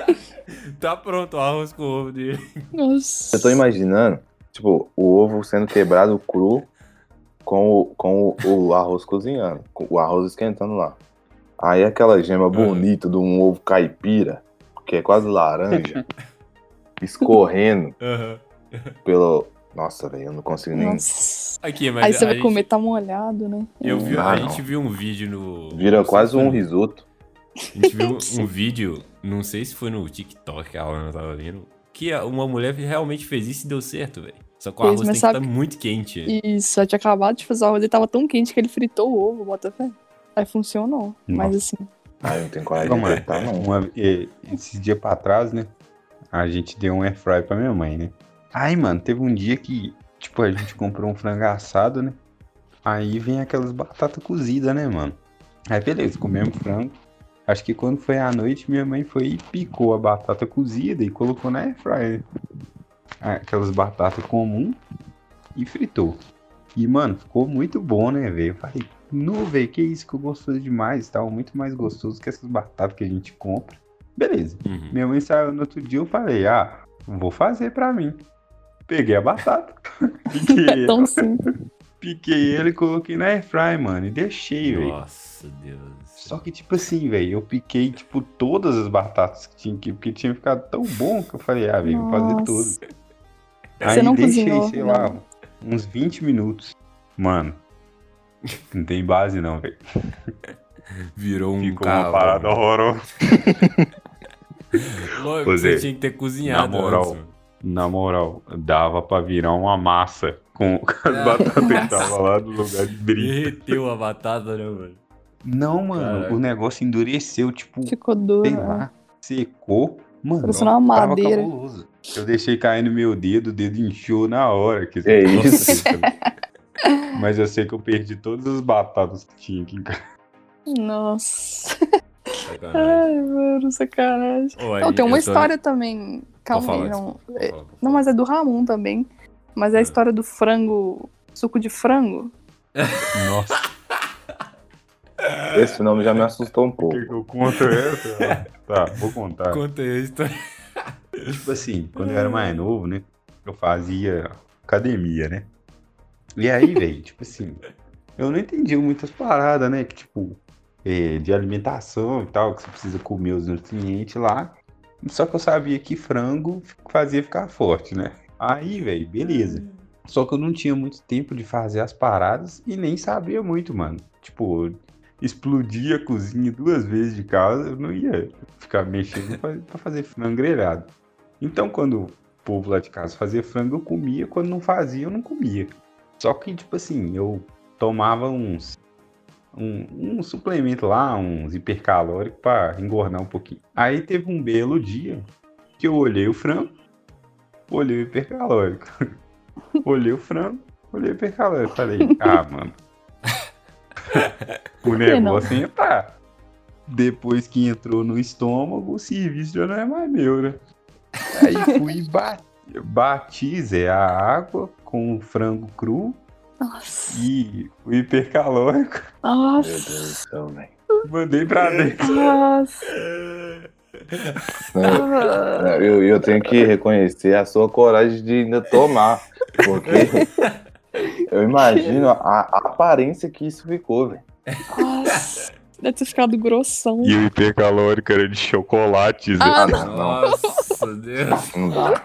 tá pronto o arroz com ovo dele. Nossa. Eu tô imaginando, tipo, o ovo sendo quebrado cru com o, com o, o arroz cozinhando, com o arroz esquentando lá. Aí aquela gema bonita de um ovo caipira, que é quase laranja, escorrendo Aham. pelo. Nossa, velho, eu não consigo nem. Nossa. Aqui, mas Aí você vai gente- comer, tá molhado, né? Eu vi, Ah, a não. gente viu um vídeo no. Vira quase um risoto. A gente viu um vídeo, não sei se foi no TikTok que a Alana tava vendo, que uma mulher realmente fez isso e deu certo, velho. Só que o arroz tem que estar muito quente. Isso, eu tinha acabado de fazer o arroz, ele tava tão quente que ele fritou o ovo, bota fé. Aí funcionou. Mas assim, Ai, eu não tenho coragem Calma de tentar, não. Uma, esses dias pra trás, né? A gente deu um air fry pra minha mãe, né? Aí, mano, teve um dia que, tipo, a gente comprou um frango assado, né? Aí vem aquelas batatas cozidas, né, mano? Aí, beleza, comemos frango. Acho que quando foi à noite, minha mãe foi e picou a batata cozida e colocou na air fry, né? Aquelas batatas comum e fritou. E, mano, ficou muito bom, né, velho? Eu falei, não, velho, que isso que eu gostoso demais. Tava muito mais gostoso que essas batatas que a gente compra. Beleza. Uhum. Minha mãe saiu no outro dia, eu falei, ah, vou fazer pra mim. Peguei a batata, piquei, tão simples. Piquei ele e coloquei na airfry, mano, e deixei, velho. Nossa, Deus. Só que, tipo assim, velho, eu piquei, tipo, todas as batatas que tinha aqui, porque tinha ficado tão bom que eu falei, ah, velho, vou fazer tudo. Você Aí não deixei, cozinhou, sei não? lá, uns 20 minutos. Mano, não tem base não, velho. Virou um Ficou uma carro. parada horrorosa. Lógico, você tinha que ter cozinhado na moral, antes, mano. Na moral, dava pra virar uma massa com com as batatas que tava lá no lugar de brilho. Derreteu a batata, né, mano? Não, mano, Caraca. o negócio endureceu, tipo, Ficou duro. sei né? lá, secou. Mano, Parecendo uma tava madeira. cabuloso. Eu deixei cair no meu dedo, o dedo inchou na hora. Que É Nossa, isso. Mas eu sei que eu perdi todas as batatas que tinha aqui em casa. Nossa. Sacanagem. Ai, mano, sacanagem. Ô, aí, Não, tem uma eu tô- história também. Calma aí, não. É, Não, mas é do Ramon também. Mas é a Ah. história do frango. Suco de frango. Nossa, Esse nome já me assustou um pouco. eu conto essa? tá, vou contar. Conta aí a história. Tipo assim, quando eu era mais novo, né? Eu fazia academia, né? E aí, velho, tipo assim, eu não entendia muitas paradas, né? Que, tipo, é, de alimentação e tal, que você precisa comer os nutrientes lá. Só que eu sabia que frango fazia ficar forte, né? Aí, velho, beleza. Só que eu não tinha muito tempo de fazer as paradas e nem sabia muito, mano. Tipo, explodia a cozinha duas vezes de casa, eu não ia ficar mexendo pra, pra fazer frango grelhado. Então, quando o povo lá de casa fazia frango, eu comia. Quando não fazia, eu não comia. Só que, tipo assim, eu tomava uns. Um, um suplemento lá, uns hipercalóricos pra engordar um pouquinho. Aí teve um belo dia que eu olhei o frango, olhei o hipercalórico. olhei o frango, olhei o hipercalórico. Falei, ah, mano. o negócio é entrar. Depois que entrou no estômago, o serviço já não é mais meu, né? Aí fui e bati, bati Zé, a água com o frango cru Nossa. e o hipercalórico. Meu Nossa. Deus do céu, velho. Mandei pra dentro. Nossa. Eu, eu tenho que reconhecer a sua coragem de ainda tomar. Porque eu imagino a, a aparência que isso ficou, velho. Nossa. Deve ter ficado grossão. E o hipercalórico era de chocolate, Zé. Ah, não, não, Nossa, Deus. não dá.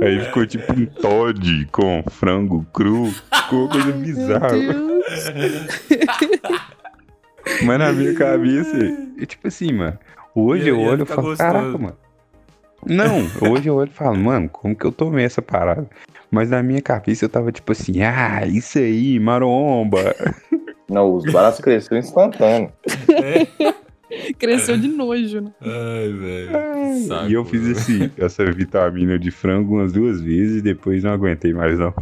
Aí ficou tipo um Todd com frango cru. Ficou uma coisa bizarra. Mas na minha cabeça, é tipo assim, mano. Hoje eu olho e ficar falo, gostoso. caraca, mano. Não, hoje eu olho e falo, mano, como que eu tomei essa parada? Mas na minha cabeça eu tava tipo assim, ah, isso aí, maromba. Não, os braços cresceram instantâneo. Cresceu de nojo, né? Ai, velho. E eu fiz esse, essa vitamina de frango umas duas vezes e depois não aguentei mais não.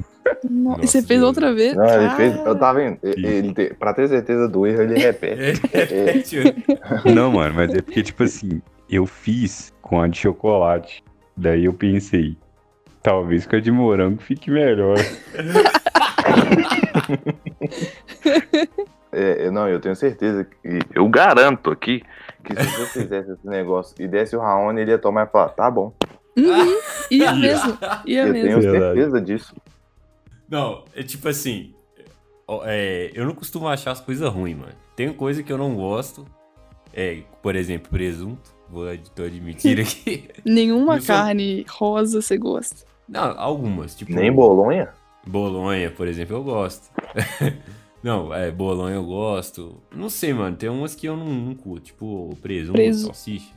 No- Nossa, e você fez Deus. outra vez? Não, ele Ah, fez. Eu tava vendo. Ele, ele pra ter certeza do erro, ele repete. É, tio. Não, mano, mas é porque, tipo assim, eu fiz com a de chocolate. Daí eu pensei, talvez com a de morango fique melhor. É, eu- não, eu tenho certeza que. Eu garanto aqui que se você fizesse esse negócio e desse o Raoni, ele ia tomar e falar, tá bom. Uhum, ia mesmo. Ia eu mesmo. tenho certeza disso. Não, é tipo assim. é, eu não costumo achar as coisas ruins, mano. Tem coisa que eu não gosto. É, por exemplo, presunto. Vou tô admitir aqui. Nenhuma Eu sou- carne rosa você gosta. Não, algumas. Tipo, Nem bolonha? Bolonha, por exemplo, eu gosto. não, é, bolonha eu gosto. Não sei, mano. Tem umas que eu não, não curto. Tipo, presunto, Preso. salsicha.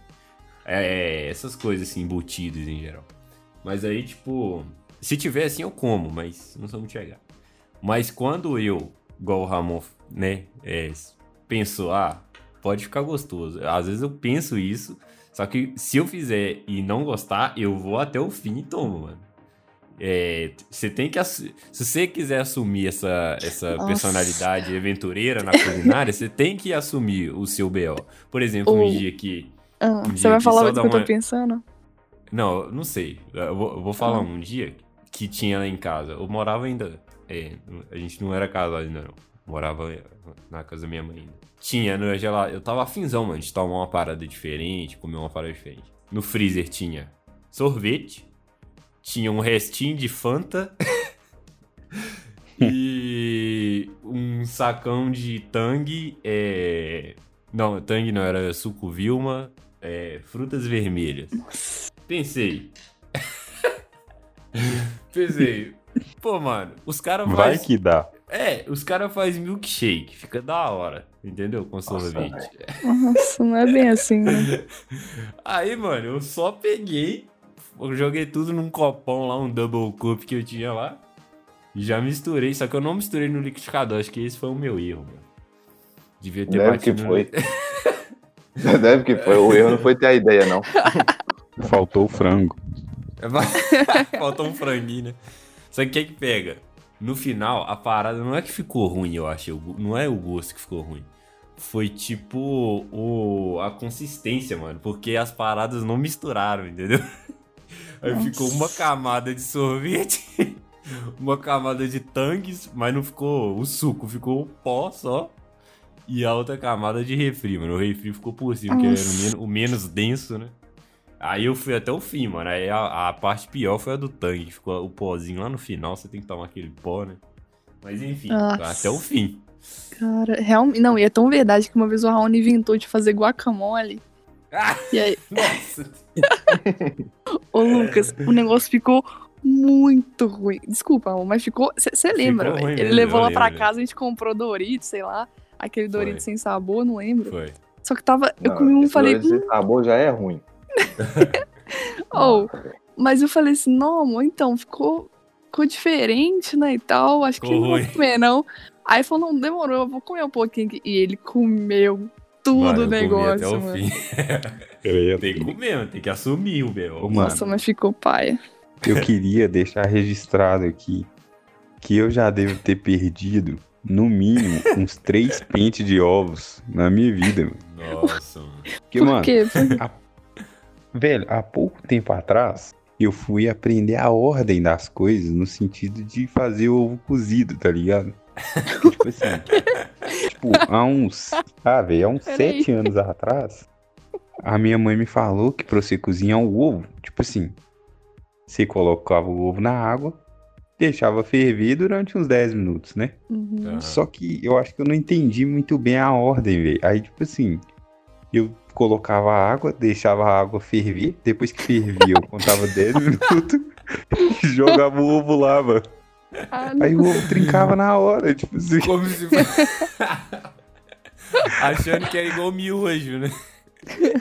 É, essas coisas assim, embutidas em geral. Mas aí, tipo, se tiver assim eu como, mas não sou muito chegado. Mas quando eu, igual o Ramon, né, é, pensou, ah, pode ficar gostoso. Às vezes eu penso isso, só que se eu fizer e não gostar, eu vou até o fim e tomo, mano. É, você tem que se você quiser assumir essa, essa Nossa. personalidade aventureira na culinária, você tem que assumir o seu BO. Por exemplo, um O- dia que Ah, Um você dia vai que falar o que eu tô pensando? não, não sei. Eu vou, eu vou falar Ah. um dia que tinha lá em casa. Eu morava ainda. é, a gente não era casado ainda, não. Morava na casa da minha mãe ainda. Tinha no gelado. Eu tava afinzão, mano, de tomar uma parada diferente, comer uma parada diferente. No freezer tinha sorvete, tinha um restinho de Fanta e um sacão de Tang. É... Não, Tang não, era suco Vilma, é, frutas vermelhas. Pensei. Pensei. Pô, mano, os caras Vai faz... que dá. É, os caras faz milkshake, fica da hora, entendeu? Com sorvete. Nossa, não é bem assim, né? Aí, mano, eu só peguei, eu joguei tudo num copão lá, um double cup que eu tinha lá. E já misturei, só que eu não misturei no liquidificador, acho que esse foi o meu erro, mano. Devia ter Deve que batido no- foi. Deve que foi. O erro não foi ter a ideia, não. Faltou o frango. Faltou um franguinho, né? Só que o que que pega? No final, a parada não é que ficou ruim, eu achei. o go- Não é o gosto que ficou ruim. Foi tipo o, a consistência, mano. Porque as paradas não misturaram, entendeu? Aí Nossa. ficou uma camada de sorvete, uma camada de tangues, mas não ficou o suco, ficou o pó só. E a outra camada de refri, mano. O refri ficou por cima, que era o Nossa. men- o menos denso, né? Aí eu fui até o fim, mano. Aí a, a parte pior foi a do tangue, que ficou o pozinho lá no final, você tem que tomar aquele pó, né? Mas enfim, Nossa. até o fim. Cara, realmente. Não, e é tão verdade que uma vez o Raoni inventou de fazer guacamole. Ah, E aí, nossa! ô Lucas, o negócio ficou muito ruim. Desculpa, amor, mas ficou. Você lembra? Ficou ruim Ele mesmo, levou eu lá pra lembro. casa, a gente comprou Doritos, sei lá. Aquele Doritos sem sabor, não lembro. Foi. Só que tava. Eu Não, comi um e falei. Doritos sem sabor já é ruim. Oh, mas eu falei assim, não, amor, então, ficou, ficou diferente, né, e tal, acho que Ficou não vou comer, não. Aí falou, não, demorou, eu vou comer um pouquinho aqui. E ele comeu tudo Mano, o negócio, até o mano. fim. Tem que comer, mano. Tem que assumir o B.O. Mano. Nossa, mas ficou paia. eu queria deixar registrado aqui que eu já devo ter perdido, no mínimo, uns três pentes de ovos na minha vida. Mano. Nossa, mano. Porque, Por mano, quê? Velho, há pouco tempo atrás, eu fui aprender a ordem das coisas no sentido de fazer ovo cozido, tá ligado? tipo assim, tipo, há uns, ah, velho, há uns Peraí. sete anos atrás, a minha mãe me falou que pra você cozinhar o ovo, tipo assim, você colocava o ovo na água, deixava ferver durante uns 10 minutos, né? Uhum. Só que eu acho que eu não entendi muito bem a ordem, velho. Aí, tipo assim, eu colocava a água, deixava a água ferver. Depois que fervia, eu contava 10 minutos e jogava o ovo lá, mano. Ah, Aí o ovo trincava na hora, tipo assim. Como se Achando que era igual miojo, né?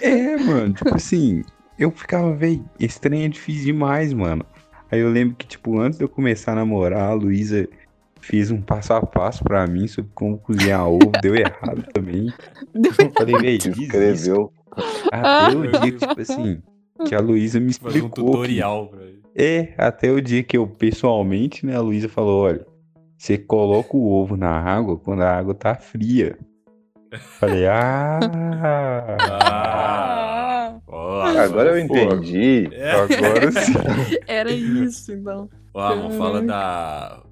É, mano, tipo assim, eu ficava, véi, esse trem é difícil demais, mano. Aí eu lembro que, tipo, antes de eu começar a namorar, a Luísa fez um passo a passo pra mim sobre como cozinhar ovo, deu errado também. Eu falei, desiste. escreveu. Até o dia que, tipo assim, que a Luísa me Fazer um explicou. que- tutorial pra ele. É, até o dia que eu, pessoalmente, né, a Luísa falou, olha, você coloca o ovo na água quando a água tá fria. Falei, ah... Ah, ó, Agora eu entendi. É. Agora sim. Era isso, então. Ó, Amon, fala da-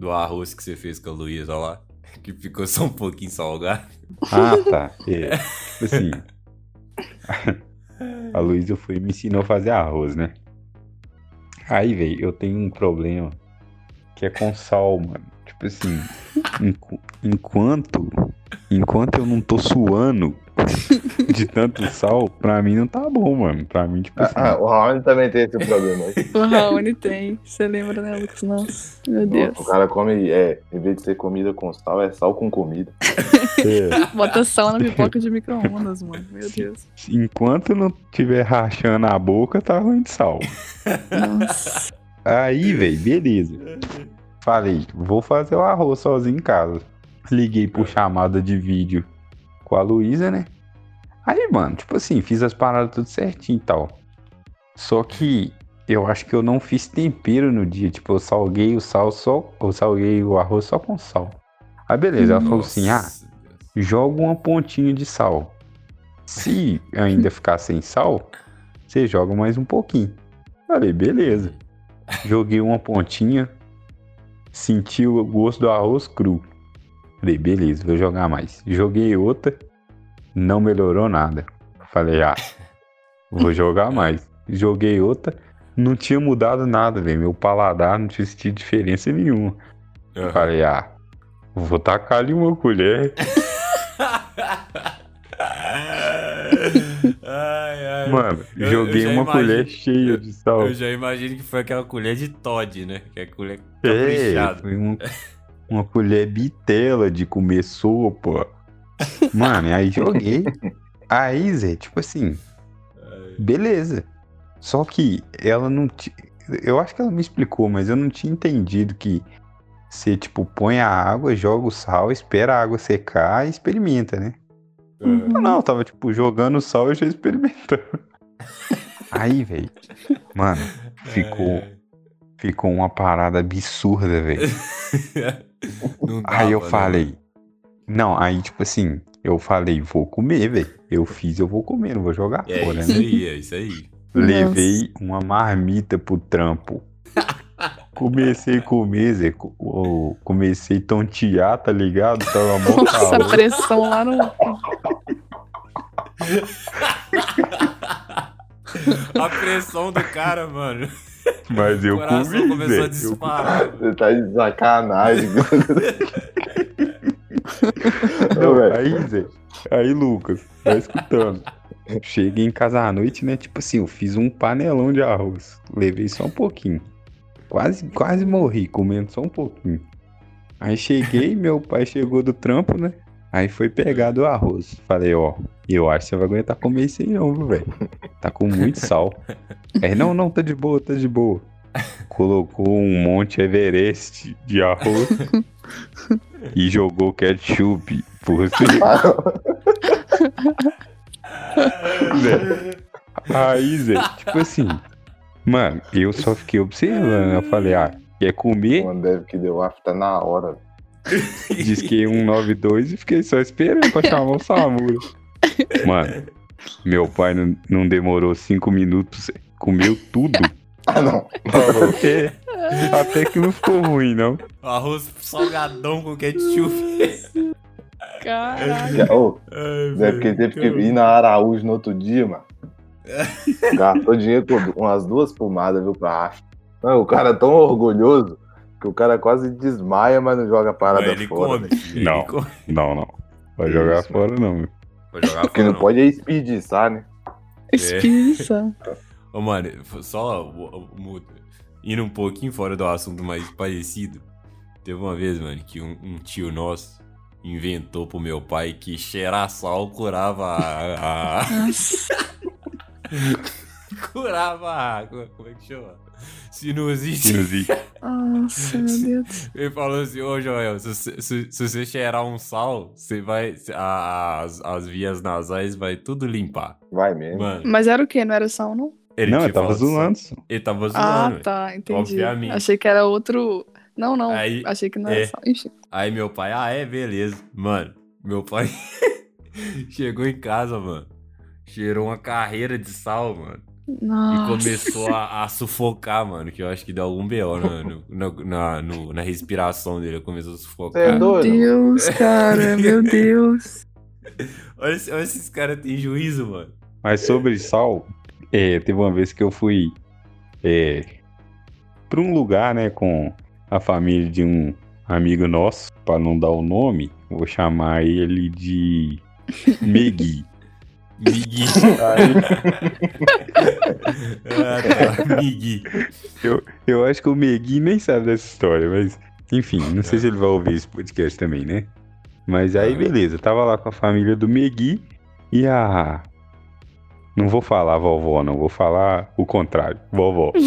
do arroz que você fez com a Luísa lá. Que ficou só um pouquinho salgado. Ah, tá. É. Tipo assim. A Luísa foi e me ensinou a fazer arroz, né? Aí, velho, eu tenho um problema que é com sal, mano. Tipo assim, enqu- enquanto enquanto eu não tô suando de tanto sal, pra mim não tá bom, mano. Pra mim, tipo assim, Ah, o Raoni também tem esse problema aí. O Raoni tem. Você lembra, né, Lucas? Nossa, meu Deus. O cara come, é, em vez de ser comida com sal, é sal com comida. é, Bota sal na pipoca de micro-ondas, mano. Meu Deus. enquanto não tiver rachando a boca, tá ruim de sal. Nossa. Aí, velho, beleza. Falei, vou fazer o arroz sozinho em casa. Liguei por chamada de vídeo com a Luísa, né? Aí, mano, tipo assim, fiz as paradas tudo certinho e tal. Só que eu acho que eu não fiz tempero no dia. Tipo, eu salguei o sal só. Eu salguei o arroz só com sal. Aí, beleza. Ela falou assim: ah, Nossa, joga uma pontinha de sal. Se ainda ficar sem sal, você joga mais um pouquinho. Falei, beleza. Joguei uma pontinha, senti o gosto do arroz cru. Falei, beleza, vou jogar mais. Joguei outra, não melhorou nada. Falei, ah, vou jogar mais. Joguei outra, não tinha mudado nada, velho. Meu paladar não tinha sentido diferença nenhuma. Aham. Falei, ah, vou tacar ali uma colher. ai, ai. Mano, Eu- eu joguei já uma imagino- colher cheia de sal. Eu já imagino que foi aquela colher de Todd, né? Que é a colher É, caprichada. foi um- uma colher bitela de comer sopa. Mano, aí joguei. Aí, Zé, tipo assim, beleza. Só que ela não tinha. Eu acho que ela me explicou, mas eu não tinha entendido que você, tipo, põe a água, joga o sal, espera a água secar e experimenta, né? Uhum. Não, eu tava, tipo, jogando sal e já experimentando. Aí, velho. Mano, ficou, ficou uma parada absurda, velho. Não Aí eu dava, né, falei. Não, aí tipo assim, eu falei, vou comer, velho. Eu fiz, eu vou comer, não vou jogar? É fora, isso né? aí, é isso aí. Levei uma marmita pro trampo. Comecei a comer, Zé. Comecei a tontear, tá ligado? Tava mó Nossa, a calor. pressão lá no. A pressão do cara, mano. Mas O eu coração comi, começou a. Eu... disparar. Você tá de sacanagem. Não, velho. aí, Zé. Aí, Lucas, tá escutando. Cheguei em casa à noite, né? Tipo assim, eu fiz um panelão de arroz. Levei só um pouquinho. Quase, quase morri comendo só um pouquinho. Aí cheguei, meu pai chegou do trampo, né? Aí foi pegar do arroz. Falei, ó, eu acho que você vai aguentar comer isso aí não, viu, velho. Tá com muito sal. Aí, não, não, tá de boa, tá de boa. Colocou um monte Everest de arroz e jogou ketchup por cima. Zé. Aí, Zé, tipo assim, mano, eu só fiquei observando. Eu falei, ah, quer comer? Mano, deve que deu afta na hora. Disquei 192 e fiquei só esperando pra chamar o Samura. Mano, meu pai não, não demorou cinco minutos, comeu tudo. Ah, não. Falou, é, até que não ficou ruim, não. Arroz salgadão com ketchup. Caraca. Ô, Ai, deve que velho, teve que caramba. ir na Araújo no outro dia, mano. Gastou dinheiro com umas duas pomadas, viu, pra. Não, o cara é tão orgulhoso que o cara quase desmaia, mas não joga a parada Mas ele fora. come. né? Ele Não. come. Não, não. Vai jogar Isso, fora, não. meu. Vou jogar Porque fora, não não. pode é espeediçar, né? Espissa. Ô, mano, só indo um pouquinho fora do assunto mais parecido. Teve uma vez, mano, que um, um tio nosso inventou pro meu pai que cheirar sal curava a. a- curava a água. Como é que chama? Sinusite. Sinusite. Nossa, meu Deus. Ele falou assim, ô Joel, se, você- se- se você cheirar um sal, você vai. a- as, as vias nasais vai tudo limpar. Vai mesmo. Mano, Mas era o quê? Não era sal, não? ele Não, eu tava zoando. Ele tava zoando. Ah, tá, entendi. Obviamente. Achei que era outro. Não, não. Aí, Achei que não era é. sal. Enfim. Aí meu pai, ah, é, beleza. Mano, meu pai chegou em casa, mano. Cheirou uma carreira de sal, mano. E Nossa. começou a, a sufocar, mano. Que eu acho que deu algum B.O. na, no- na, no- na respiração dele. Começou a sufocar. É Meu doido? Deus, cara. Meu Deus. Olha, olha esses caras têm juízo, mano. Mas sobre sal, é, teve uma vez que eu fui é, pra um lugar, né, com a família de um amigo nosso, pra não dar o nome, vou chamar ele de Megui. Migui. ah, tá. Migui. Eu acho que o Megui nem sabe dessa história, mas enfim, não sei se ele vai ouvir esse podcast também, né? Mas aí, beleza, tava lá com a família do Megui e a. Não vou falar vovó, não, vou falar o contrário, vovó.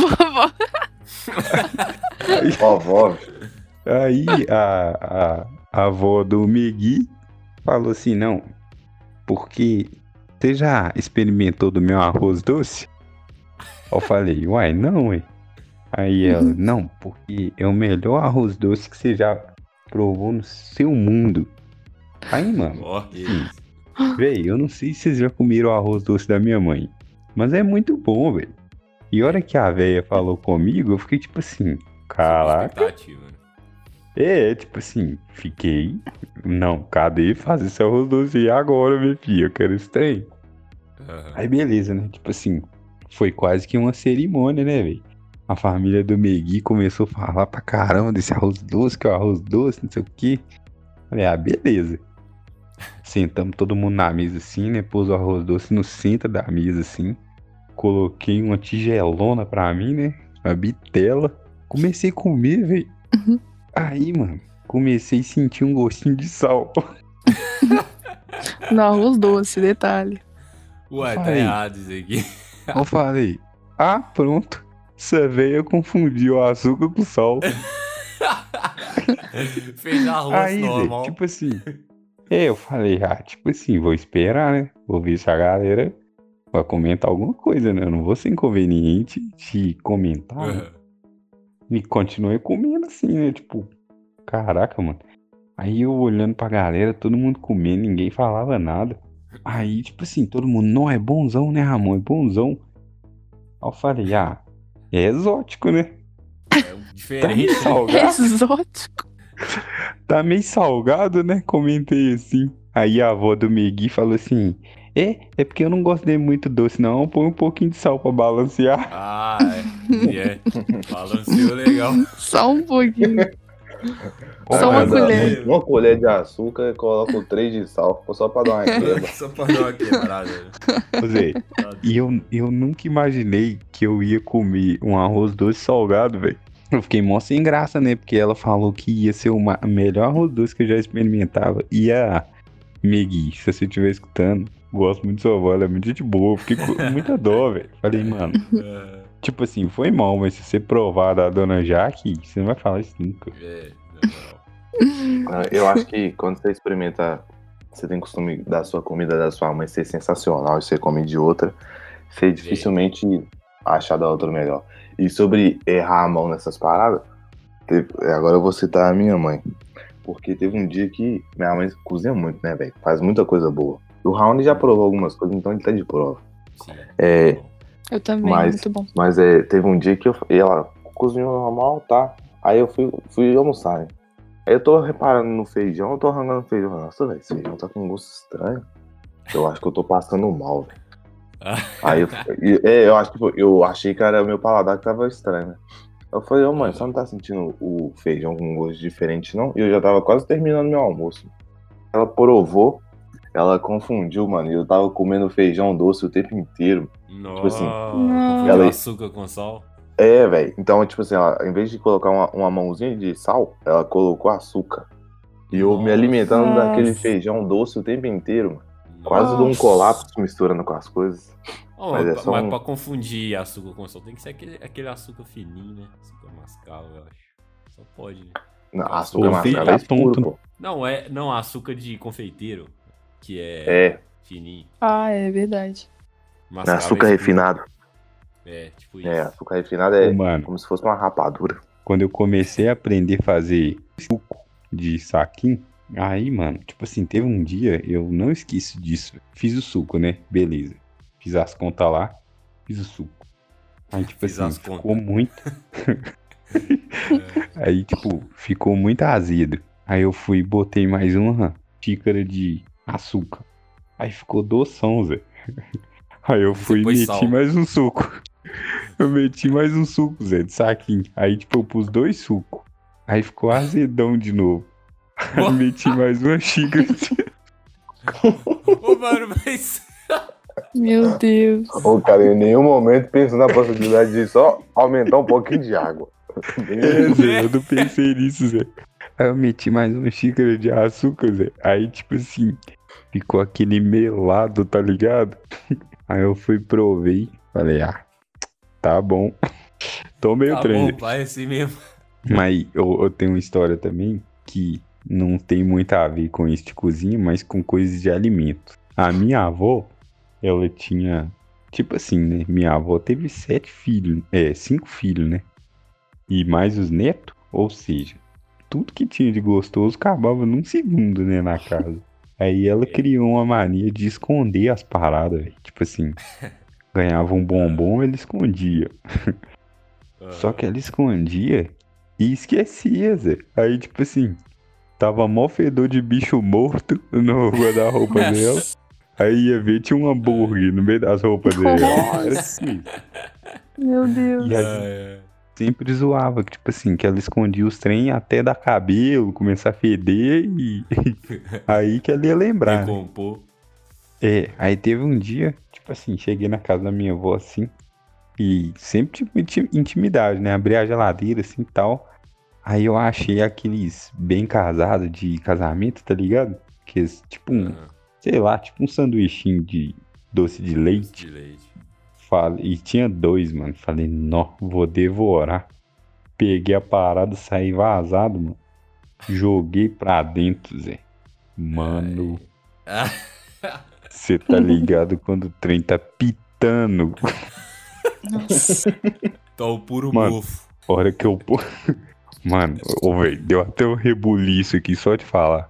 Vovó. Vovó. Aí a, a, a avó do Megui falou assim: não, porque você já experimentou do meu arroz doce? Eu falei: uai, não, ué. Aí ela: não, porque é o melhor arroz doce que você já provou no seu mundo. Aí, mano, Ó, Véi, eu não sei se vocês já comeram o arroz doce da minha mãe, mas é muito bom, velho. E a hora que a véia falou comigo, eu fiquei tipo assim, caraca. né? É, tipo assim, fiquei. Não, cadê fazer esse arroz doce agora, minha filha? Eu quero esse trem. Aham. Aí beleza, né? Tipo assim, foi quase que uma cerimônia, né, velho? A família do Megui começou a falar pra caramba desse arroz doce, que é o arroz doce, não sei o quê. Falei, ah, beleza. Sentamos todo mundo na mesa assim, né? Pôs o arroz doce no centro da mesa assim. Coloquei uma tigelona pra mim, né? Uma bitela. Comecei a comer, velho. Uhum. Aí, mano, comecei a sentir um gostinho de sal. No arroz doce, detalhe. Ué, tá Falei. errado isso aqui. Eu falei, ah, pronto. Essa veia confundiu o açúcar com sal. Fez arroz Aí, normal. tipo assim. Eu falei, ah, tipo assim, vou esperar, né? Vou ver se a galera vai comentar alguma coisa, né? Eu não vou ser inconveniente de comentar. né? Aham. E continuei comendo assim, né? Tipo, caraca, mano. Aí eu olhando pra galera, todo mundo comendo, ninguém falava nada. Aí, tipo assim, todo mundo, não, é bonzão, né, Ramon? É bonzão. Aí eu falei, ah, é exótico, né? É Tá diferente. meio né? salgado, Exótico. tá meio salgado, né? Comentei assim. Aí a avó do Megui falou assim: É, é porque eu não gosto de muito doce, não. Põe um pouquinho de sal pra balancear. Ah, é. é. Balanceou legal. Só um pouquinho. Ah, Só uma mas, colher. Uma colher de açúcar e coloca o três de sal, só pra dar uma quebra. Só pra dar uma quebrada. Zé, e eu, eu nunca imaginei que eu ia comer um arroz doce salgado, velho. Eu fiquei mó sem graça, né? Porque ela falou que ia ser o melhor arroz doce que eu já experimentava. E a Megui, se você estiver escutando, gosto muito de sua avó, ela é muito de boa. Fiquei com muita dó, velho. Falei, mano, É, tipo assim, foi mal, mas se você provar da dona Jaque, você não vai falar isso nunca. É, na moral. Ah, Eu acho que quando você experimenta, você tem costume da sua comida da sua mãe ser sensacional e você come de outra, você dificilmente acha da outra melhor. E sobre errar a mão nessas paradas, teve- agora eu vou citar a minha mãe. Porque teve um dia que minha mãe cozinha muito, né, velho? Faz muita coisa boa. O Raoni já provou algumas coisas, então ele tá de prova. Sim. É, Eu também, Mas- muito bom. Mas é, teve um dia que eu, e ela cozinhou normal, tá? Aí eu fui, fui almoçar, né? Aí eu tô reparando no feijão, eu tô arrancando feijão. Nossa, velho, esse feijão tá com um gosto estranho. Eu acho que eu tô passando mal, velho. Ah. Aí eu, é, eu acho que foi- eu achei que era meu paladar que tava estranho, né? Eu falei, ô mãe, você não tá sentindo o feijão com um gosto diferente, não? E eu já tava quase terminando meu almoço. Ela provou, ela confundiu, mano. E eu tava comendo feijão doce o tempo inteiro. Nossa. assim, confundiu ela- açúcar com sal. É, velho. Então, tipo assim, ela, em vez de colocar uma, uma mãozinha de sal, ela colocou açúcar. E eu me Nossa. alimentando Nossa. daquele feijão doce o tempo inteiro, mano. Quase dou um Nossa. colapso misturando com as coisas. Ó, Mas é só mas um- pra confundir açúcar com sal, tem que ser aquele, aquele açúcar fininho, né? Açúcar mascavo, eu acho. Só pode, né? Não, Nossa, açúcar mascavo é tá escuro, tonto, pô. Não, é. Não, açúcar de confeiteiro, que é, É, fininho. Ah, é verdade. Mascavo açúcar é escuro. refinado. É, tipo isso. É, açúcar refinado é mano, como se fosse uma rapadura. quando eu comecei a aprender a fazer suco de saquinho, aí, mano, tipo assim, teve um dia, eu não esqueço disso. Fiz o suco, né? Beleza. Fiz as contas lá, fiz o suco. Aí, tipo Fiz assim, as ficou contas. muito. Aí, tipo, ficou muito azedo. Aí eu fui e botei mais uma xícara de açúcar. Aí ficou doção, Zé. Aí eu fui e meti sal. mais um suco. Eu meti mais um suco, Zé, de saquinho. Aí, tipo, eu pus dois sucos. Aí ficou azedão de novo. Aí meti mais uma xícara. Ô, mano, mas. Meu Deus. Ô, cara, em nenhum momento penso na possibilidade de só aumentar um pouquinho de água. É, Zé, eu não pensei nisso, Zé. Aí eu meti mais uma xícara de açúcar, Zé. Aí, tipo assim, ficou aquele melado, tá ligado? Aí eu fui, provei, falei, ah, tá bom. Tomei o Tá trem. bom, pai, assim mesmo. Mas eu, eu tenho uma história também que não tem muito a ver com isso de cozinha, mas com coisas de alimento. A minha avó, ela tinha, tipo assim, né? Minha avó teve sete filhos, é, cinco filhos, né? E mais os netos, ou seja, tudo que tinha de gostoso acabava num segundo, né, na casa. Aí ela criou uma mania de esconder as paradas, velho. Tipo assim, ganhava um bombom, ele escondia. Só que ela escondia e esquecia, Zé. Aí, tipo assim, tava mó fedor de bicho morto no guarda-roupa dela. Aí ia ver, tinha um hambúrguer no meio das roupas dela. Era Nossa. assim. Meu Deus. E a Ah, gente é. Sempre zoava, que, tipo assim, que ela escondia os trem até dar cabelo, começar a feder e. aí que ela ia lembrar. Decompor. É, aí teve um dia, tipo assim, cheguei na casa da minha avó assim, e sempre tipo inti- intimidade, né? Abri a geladeira assim e tal. Aí eu achei aqueles bem casados de casamento, tá ligado? Que tipo um, Aham, sei lá, tipo um sanduichinho de doce de leite. de leite. Falei, e tinha dois, mano. Falei, nó, vou devorar. Peguei a parada, saí vazado, mano. Joguei pra dentro, Zé. Mano, você tá ligado quando o trem tá pitando. Nossa. tá o puro Mano. mofo. hora que eu. Mano, ô, velho, deu até um rebuliço aqui só de falar.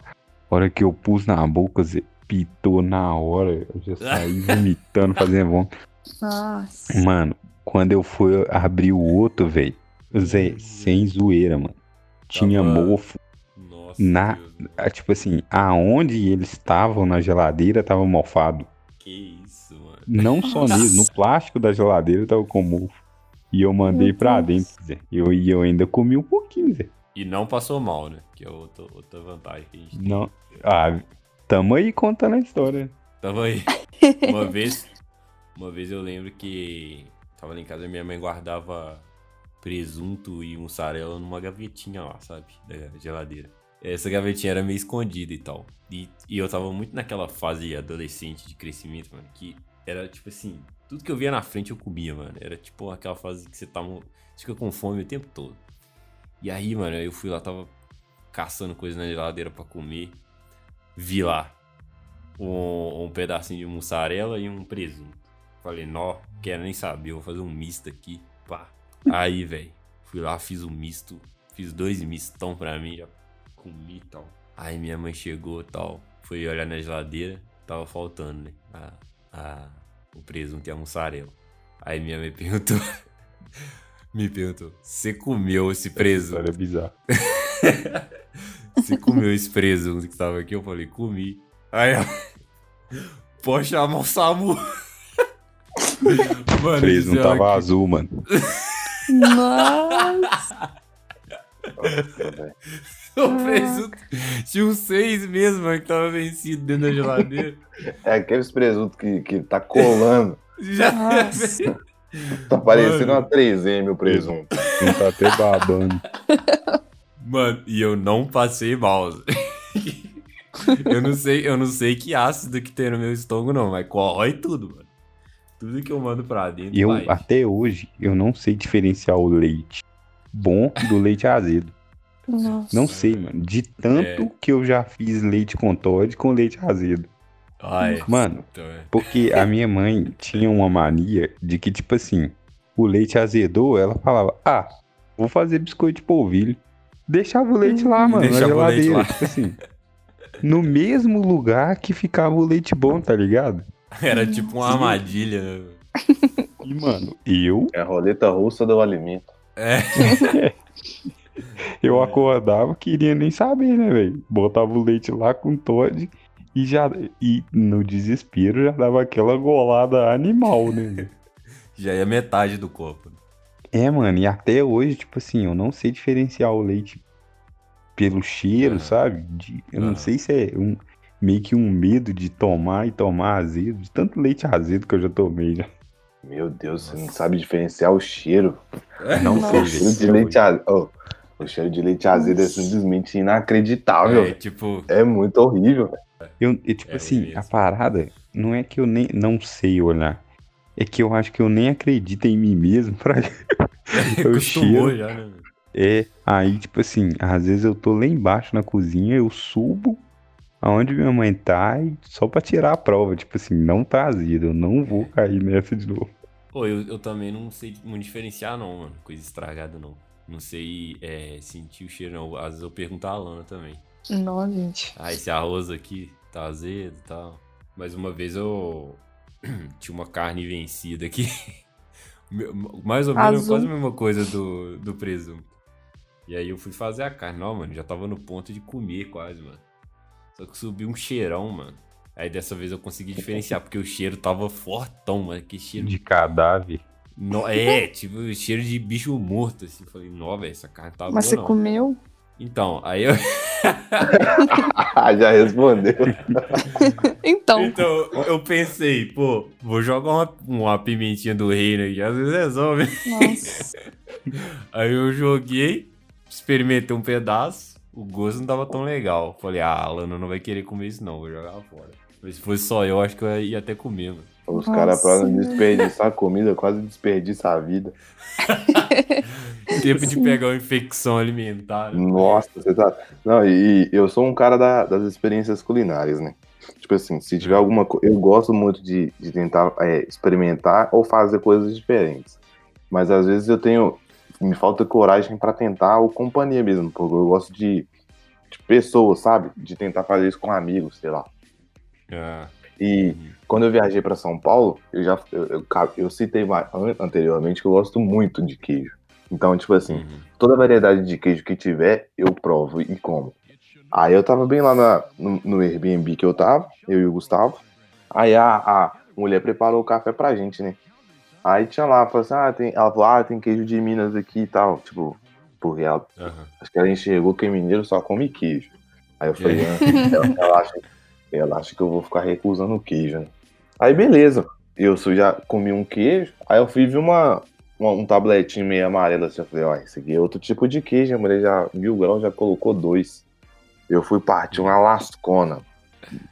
hora que eu pus na boca, Zé, pitou na hora. Eu já saí vomitando, fazendo vômito. Nossa. Mano, quando eu fui abrir o outro, velho, Zé, sem zoeira, mano. Tinha Tava- mofo. Nossa, Na- Deus, Tipo assim, aonde eles estavam na geladeira tava mofado. que isso, mano. Não só Nossa. nisso, no plástico da geladeira tava com mofo. E eu mandei Meu pra Deus. dentro, Zé. Eu, e eu ainda comi um pouquinho, Zé. E não passou mal, né? Que é outra, outra vantagem que a gente tem. Não. Ah, tamo aí contando a história. Tava aí. Uma vez, uma vez eu lembro que tava lá em casa e minha mãe guardava presunto e mussarela numa gavetinha lá, sabe? Da geladeira. Essa gavetinha era meio escondida e tal. E, e eu tava muito naquela fase adolescente de crescimento, mano, que era tipo assim, tudo que eu via na frente eu comia, mano. Era tipo aquela fase que você tá, fica com fome o tempo todo. E aí, mano, eu fui lá, tava caçando coisa na geladeira pra comer. Vi lá um, um pedacinho de mussarela e um presunto. Falei, nó, quero nem saber, vou fazer um misto aqui. Pá. Aí, velho, fui lá, fiz um misto. Fiz dois mistão pra mim, já comi e tal. Aí minha mãe chegou e tal. Foi olhar na geladeira, tava faltando, né? A, a- o presunto e a mussarela. Aí minha mãe perguntou. me perguntou: Você comeu esse presunto? História bizarra. Você comeu esse presunto que tava aqui? Eu falei, comi. Aí ela. Pode chamar o Samu. Mano, Preso não isso tava uma- azul, mano. Nossa. O presunto. Tinha uns seis mesmo, mano, que tava vencido dentro da geladeira. É aqueles presuntos que, que tá colando. Já. Nossa. Tá parecendo uma 3M o presunto. Não tá até babando. Mano, e eu não passei mal. eu não sei, eu não sei que ácido que tem no meu estômago, não, mas corrói tudo, mano. Tudo que eu mando pra dentro. Eu, vai. até hoje, eu não sei diferenciar o leite bom do leite azedo. Nossa. Não sei, mano. De tanto É. que eu já fiz leite com Todd com leite azedo. Ai, Mano, então é. Porque a minha mãe tinha uma mania de que, tipo assim, o leite azedou, ela falava, ah, vou fazer biscoito de polvilho. Deixava o leite lá, mano, Deixava o na leite geladeira. lá. Tipo assim, no mesmo lugar que ficava o leite bom, tá ligado? Era tipo uma armadilha? E, mano, eu, É a roleta russa do alimento. É. eu acordava, queria nem saber, né, velho? Botava o leite lá com Todd e já, e no desespero já dava aquela golada animal, né? Já é metade do copo. É, mano, e até hoje, tipo assim, eu não sei diferenciar o leite pelo cheiro, Aham. sabe? De- eu Aham. não sei se é um, meio que um medo de tomar e tomar azedo, de tanto leite azedo que eu já tomei já. Meu Deus, você não sabe diferenciar o cheiro. Não Nossa. sei, O cheiro de leite azedo. oh, o cheiro de leite azedo é simplesmente inacreditável. É, tipo, É muito horrível. velho. Eu, eu, tipo É assim, mesmo. a parada não é que eu nem não sei olhar. É que eu acho que eu nem acredito em mim mesmo pra. o acostumou cheiro. já, né? É, aí, tipo assim, às vezes eu tô lá embaixo na cozinha, eu subo aonde minha mãe tá e só pra tirar a prova. Tipo assim, não tá azedo, eu não vou cair nessa de novo. Pô, eu, eu também não sei muito diferenciar, não, mano. Coisa estragada, não. Não sei é, sentir o cheiro, não. Às vezes eu pergunto à Lana também. Não, gente. Ah, esse arroz aqui tá azedo e tal. Mas uma vez eu tinha uma carne vencida aqui. Mais ou menos Azul. quase a mesma coisa do, do presunto. E aí eu fui fazer a carne. Não, mano, já tava no ponto de comer quase, mano. Só que subiu um cheirão, mano. Aí dessa vez eu consegui diferenciar, porque o cheiro tava fortão, mano. Que cheiro. De cadáver. No- É, tipo, cheiro de bicho morto, assim. Falei, não, velho, essa carne tá Mas boa, você não. comeu? Então, aí eu. Já respondeu. Então. Então, eu pensei, pô, vou jogar uma, uma pimentinha do reino aqui, às vezes resolve. Nossa. Aí eu joguei, experimentei um pedaço, o gosto não tava tão legal. Falei, ah, a Lana não vai querer comer isso não, vou jogar fora. Mas se fosse só eu, acho que eu ia até comer, mano. Os caras, pra não desperdiçar comida, quase desperdiçam a vida. Tempo de pegar uma infecção alimentar. Nossa, você tá. Não, e, e eu sou um cara da- das experiências culinárias, né? Tipo assim, se tiver alguma coisa. Eu gosto muito de, de tentar é, experimentar ou fazer coisas diferentes. Mas às vezes eu tenho. Me falta coragem pra tentar ou companhia mesmo, porque eu gosto de, de pessoas, sabe? De tentar fazer isso com amigos, sei lá. Ah, E uhum. quando eu viajei pra São Paulo, eu já eu, eu, eu citei anteriormente que eu gosto muito de queijo. Então, tipo assim, Uhum. toda variedade de queijo que tiver, eu provo e como. Aí eu tava bem lá na- no, no Airbnb que eu tava, eu e o Gustavo. Aí a, a mulher preparou o café pra gente, né? Aí tinha lá, falou assim, ah, tem, ela falou, ah, tem queijo de Minas aqui e tal. Tipo, porque ela, Aham. acho que ela enxergou que mineiro só come queijo. Aí eu falei, ah, ela, ela acha, ela acha que eu vou ficar recusando o queijo, né? Aí beleza, eu já comi um queijo, aí eu fui ver uma, uma- um tabletinho meio amarelo assim, eu falei, ó, esse aqui é outro tipo de queijo, a mulher já, mil graus, já colocou dois. Eu fui partir uma lascona,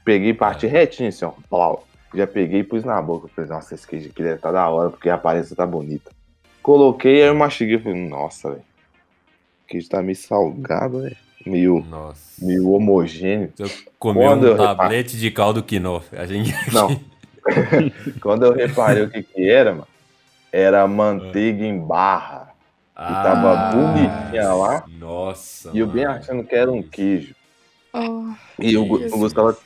peguei e parti retinho assim, ó, plau. Já peguei e pus na boca, eu falei, nossa, esse queijo aqui deve estar da hora, porque a aparência tá bonita. Coloquei, aí eu mastiguei, falei, nossa, velho, o queijo tá meio salgado, velho, meio, Nossa. meio homogêneo. Você comeu Quando um eu tablete de caldo quinoa. A gente... Não. Quando eu reparei o que que era, mano, era manteiga em barra. tava bonitinha lá. Nossa. E eu bem achando que era um queijo. Oh, E o, Isso. o Gustavo.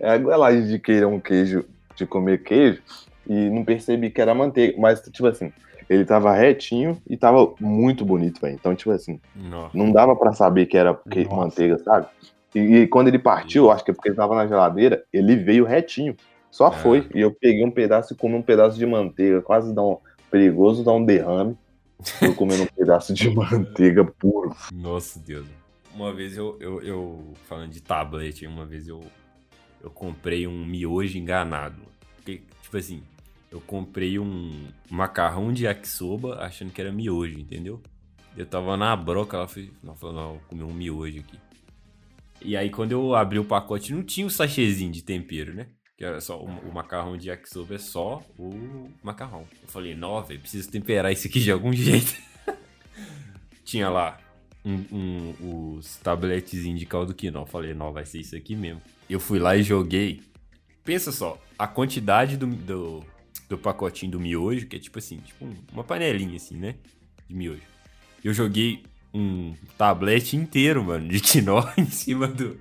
É a goelagem de querer um queijo, de comer queijo, e não percebi que era manteiga. Mas, tipo assim, ele tava retinho e tava muito bonito, velho. Então, tipo assim, Nossa. não dava pra saber que era que- manteiga, sabe? E, e quando ele partiu, acho que é porque ele tava na geladeira, ele veio retinho. Só Ah. foi. E eu peguei um pedaço e comi um pedaço de manteiga, quase dá um perigoso dar um derrame. Eu comendo um pedaço de manteiga puro. Nossa Deus. Uma vez eu, eu, eu- falando de tablet, uma vez eu, eu comprei um miojo enganado. Porque, tipo assim, eu comprei um macarrão de yakisoba achando que era miojo, entendeu? Eu tava na broca, ela falou, não, não, comi um miojo aqui. E aí quando eu abri o pacote, não tinha o sachêzinho de tempero, né? Que era só o, o macarrão de yakisoba é só o macarrão. Eu falei, não, velho, preciso temperar isso aqui de algum jeito. tinha lá um, um, os tabletezinhos de caldo quinoa. Eu falei, não, vai ser isso aqui mesmo. Eu fui lá e joguei. Pensa só, a quantidade do, do, do pacotinho do miojo, que é tipo assim, tipo uma panelinha assim, né? De miojo. Eu joguei um tablete inteiro, mano, de quinoa em cima do,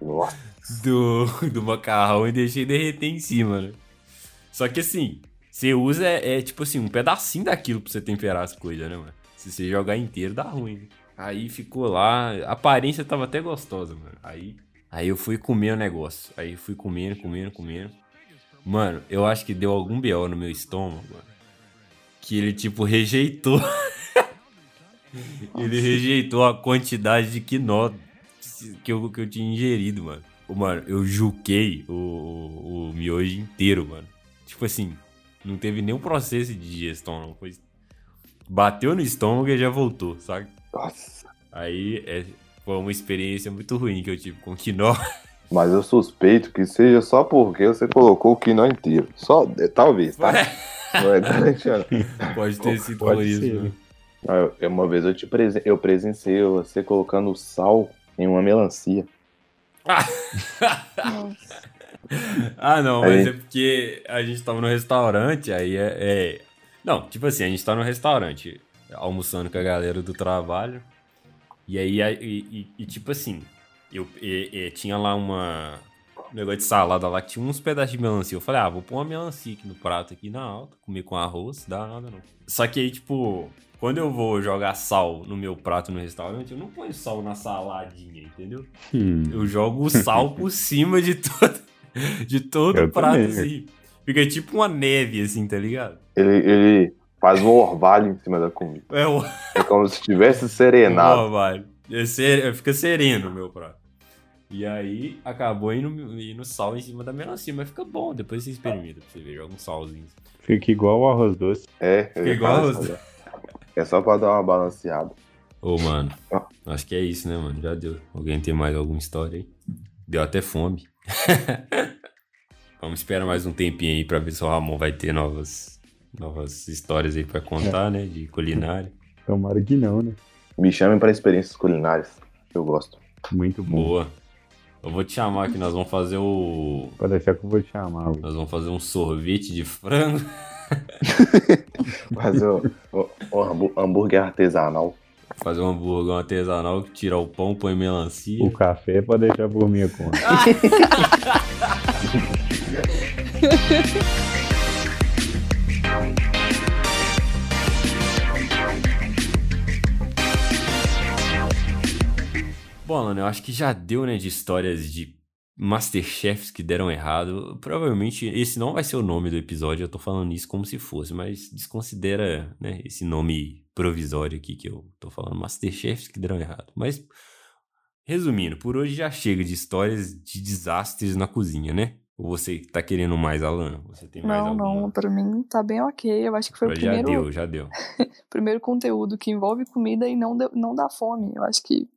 do, do macarrão e deixei derreter em cima, né? Só que assim, você usa é, é, tipo assim, um pedacinho daquilo pra você temperar as coisas, né, mano? Se você jogar inteiro, dá ruim. Né? Aí ficou lá, a aparência tava até gostosa, mano. Aí, aí eu fui comer o negócio. Aí fui comendo, comendo, comendo. Mano, eu acho que deu algum BO no meu estômago, mano. Que ele, tipo, rejeitou. ele rejeitou a quantidade de quinó que eu, que eu tinha ingerido, mano. Mano, eu juquei o, o, o miojo inteiro, mano. Tipo assim, não teve nenhum processo de digestão, não. Foi... Bateu no estômago e já voltou, sabe? Nossa. Aí é, foi uma experiência muito ruim que eu tive com quinó. Mas eu suspeito que seja só porque você colocou o quinó inteiro. Só, é, talvez, tá? Não é. Pode ter sido por isso. Né? Eu, uma vez eu te presen eu presenciei você colocando sal em uma melancia. ah, não, mas é porque a gente tava no restaurante, aí é, é, Não, tipo assim, a gente tá no restaurante, almoçando com a galera do trabalho. E aí, e, e, e tipo assim, eu e, tinha lá uma. Um negócio de salada lá que tinha uns pedaços de melancia. Eu falei, ah, vou pôr uma melancia aqui no prato aqui na alta, comer com arroz, dá nada não. Só que aí, tipo, quando eu vou jogar sal no meu prato no restaurante, eu não ponho sal na saladinha, entendeu? Hum. Eu jogo o sal por cima de todo, de todo o prato, também. assim. Fica tipo uma neve, assim, tá ligado? Ele, ele faz um orvalho em cima da comida. É, o... é como se tivesse serenado. Um orvalho. É ser... Fica sereno o meu prato. E aí acabou indo, indo sal em cima da melancia, mas fica bom, depois você experimenta pra você ver, joga um salzinho. Fica igual o arroz doce. É, fica igual arroz doce. É só pra dar uma balanceada. Ô, mano, ah. acho que é isso, né, mano? Já deu. Alguém tem mais alguma história aí? Deu até fome. Vamos esperar mais um tempinho aí pra ver se o Ramon vai ter novas, novas histórias aí pra contar, é. né? De culinária. Tomara que não, né? Me chamem pra experiências culinárias. Eu gosto. Muito bom. Boa. Eu vou te chamar que nós vamos fazer o. Pode deixar que eu vou te chamar. Nós vamos fazer um sorvete de frango. fazer o, o, o, hambúrguer artesanal. Fazer um hambúrguer artesanal que tira o pão, põe melancia. O café pode deixar por minha conta. Bom, Alan, eu acho que já deu, né, de histórias de Masterchefs que deram errado. Provavelmente esse não vai ser o nome do episódio, eu tô falando isso como se fosse, mas desconsidera, né, esse nome provisório aqui que eu tô falando, Masterchefs que deram errado. Mas, resumindo, por hoje já chega de histórias de desastres na cozinha, né? Ou você tá querendo mais, Alana? Você tem mais Não, alguma? não, pra mim tá bem ok. Eu acho que foi o primeiro... Já deu, já deu. primeiro conteúdo que envolve comida e não, não dá fome. Eu acho que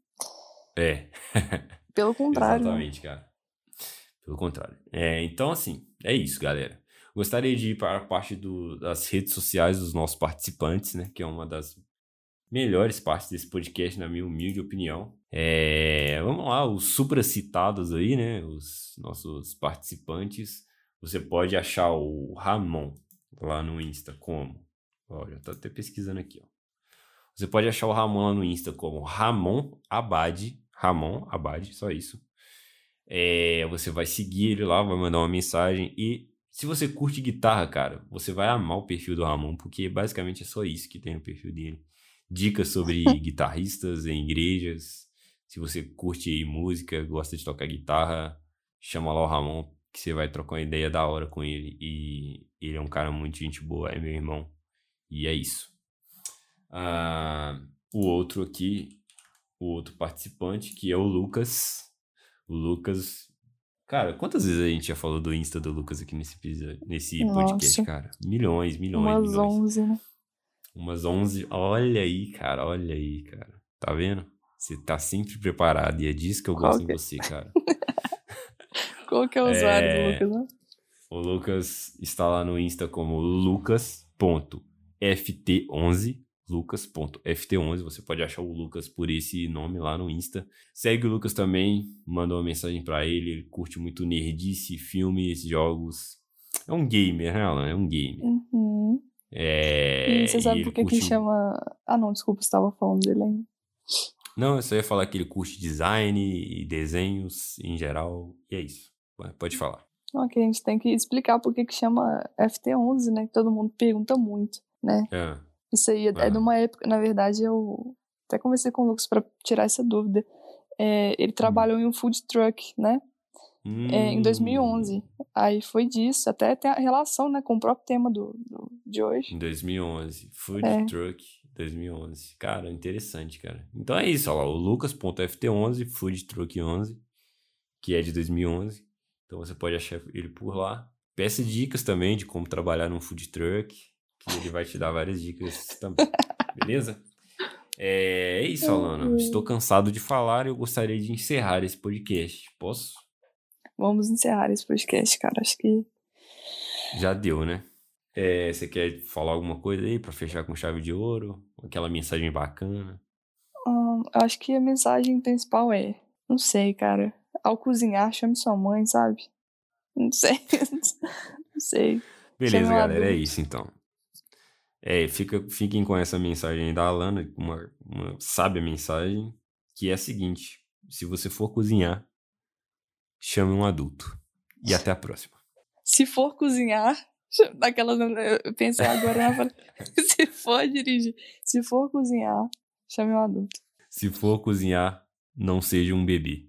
é. Pelo contrário. Né? Exatamente, cara. Pelo contrário. É, então, assim, é isso, galera. Gostaria de ir para a parte do, das redes sociais dos nossos participantes, né? Que é uma das melhores partes desse podcast, na minha humilde opinião. É, vamos lá, os supracitados aí, né? Os nossos participantes. Você pode achar o Ramon lá no Insta como? Olha, tô até pesquisando aqui, ó. Você pode achar o Ramon lá no Insta como Ramon Abade, Ramon Abade, só isso. É, você vai seguir ele lá, vai mandar uma mensagem e se você curte guitarra, cara, você vai amar o perfil do Ramon, porque basicamente é só isso que tem no perfil dele. Dicas sobre guitarristas em igrejas. Se você curte música, gosta de tocar guitarra, chama lá o Ramon, que você vai trocar uma ideia da hora com ele. E ele é um cara muito gente boa, é meu irmão. E é isso. Ah, o outro aqui, o outro participante, que é o Lucas. O Lucas Cara, quantas vezes a gente já falou do Insta do Lucas aqui nesse, nesse Nossa. podcast, cara? Milhões, milhões, Umas milhões. 11, né? Umas 11. Olha aí, cara, olha aí, cara. Tá vendo? Você tá sempre preparado e é disso que eu Qual gosto em que é? você, cara. Qual que é o usuário É. do Lucas, né? O Lucas está lá no Insta como lucas.ft11. Lucas.ft11. Você pode achar o Lucas por esse nome lá no Insta. Segue o Lucas também, manda uma mensagem pra ele. Ele curte muito nerdice, filmes, jogos. É um gamer, né, Alan? É um gamer. Uhum. É. e você sabe por que que curte- chama... Ah, não, desculpa, você tava falando dele ainda. Não, eu só ia falar que ele curte design e desenhos em geral. E é isso. Pode falar. Não, que a gente tem que explicar por que que chama FT11, né? Que todo mundo pergunta muito, né? É. Isso aí é, é de uma época, na verdade, eu até conversei com o Lucas pra tirar essa dúvida. É, Hum. ele trabalhou em um food truck, né? É, em Hum. 2011. Aí foi disso, até tem a relação, né, com o próprio tema do, do- de hoje. Em 2011. Food É. Truck 2011. Cara, interessante, cara. Então é isso, ó lá. O Lucas.ft11, Food Truck 11, que é de 2011. Então você pode achar ele por lá. Peça dicas também de como trabalhar num food truck, ele vai te dar várias dicas também. Beleza? É, é isso, Alana. Estou cansado de falar e eu gostaria de encerrar esse podcast. Posso? Vamos encerrar esse podcast, cara. Acho que Já deu, né? É, você quer falar alguma coisa aí pra fechar com chave de ouro? Aquela mensagem bacana? hum, eu acho que a mensagem principal é, não sei, cara. Ao cozinhar, chame sua mãe, sabe? Não sei. não sei. Beleza, galera, é isso então. É, fica, fiquem com essa mensagem da Alana, uma, uma sábia mensagem, que é a seguinte: se você for cozinhar, chame um adulto. E até a próxima. Se for cozinhar, daquelas. Eu pensei agora, né? se for dirigir, se for cozinhar, chame um adulto. Se for cozinhar, não seja um bebê.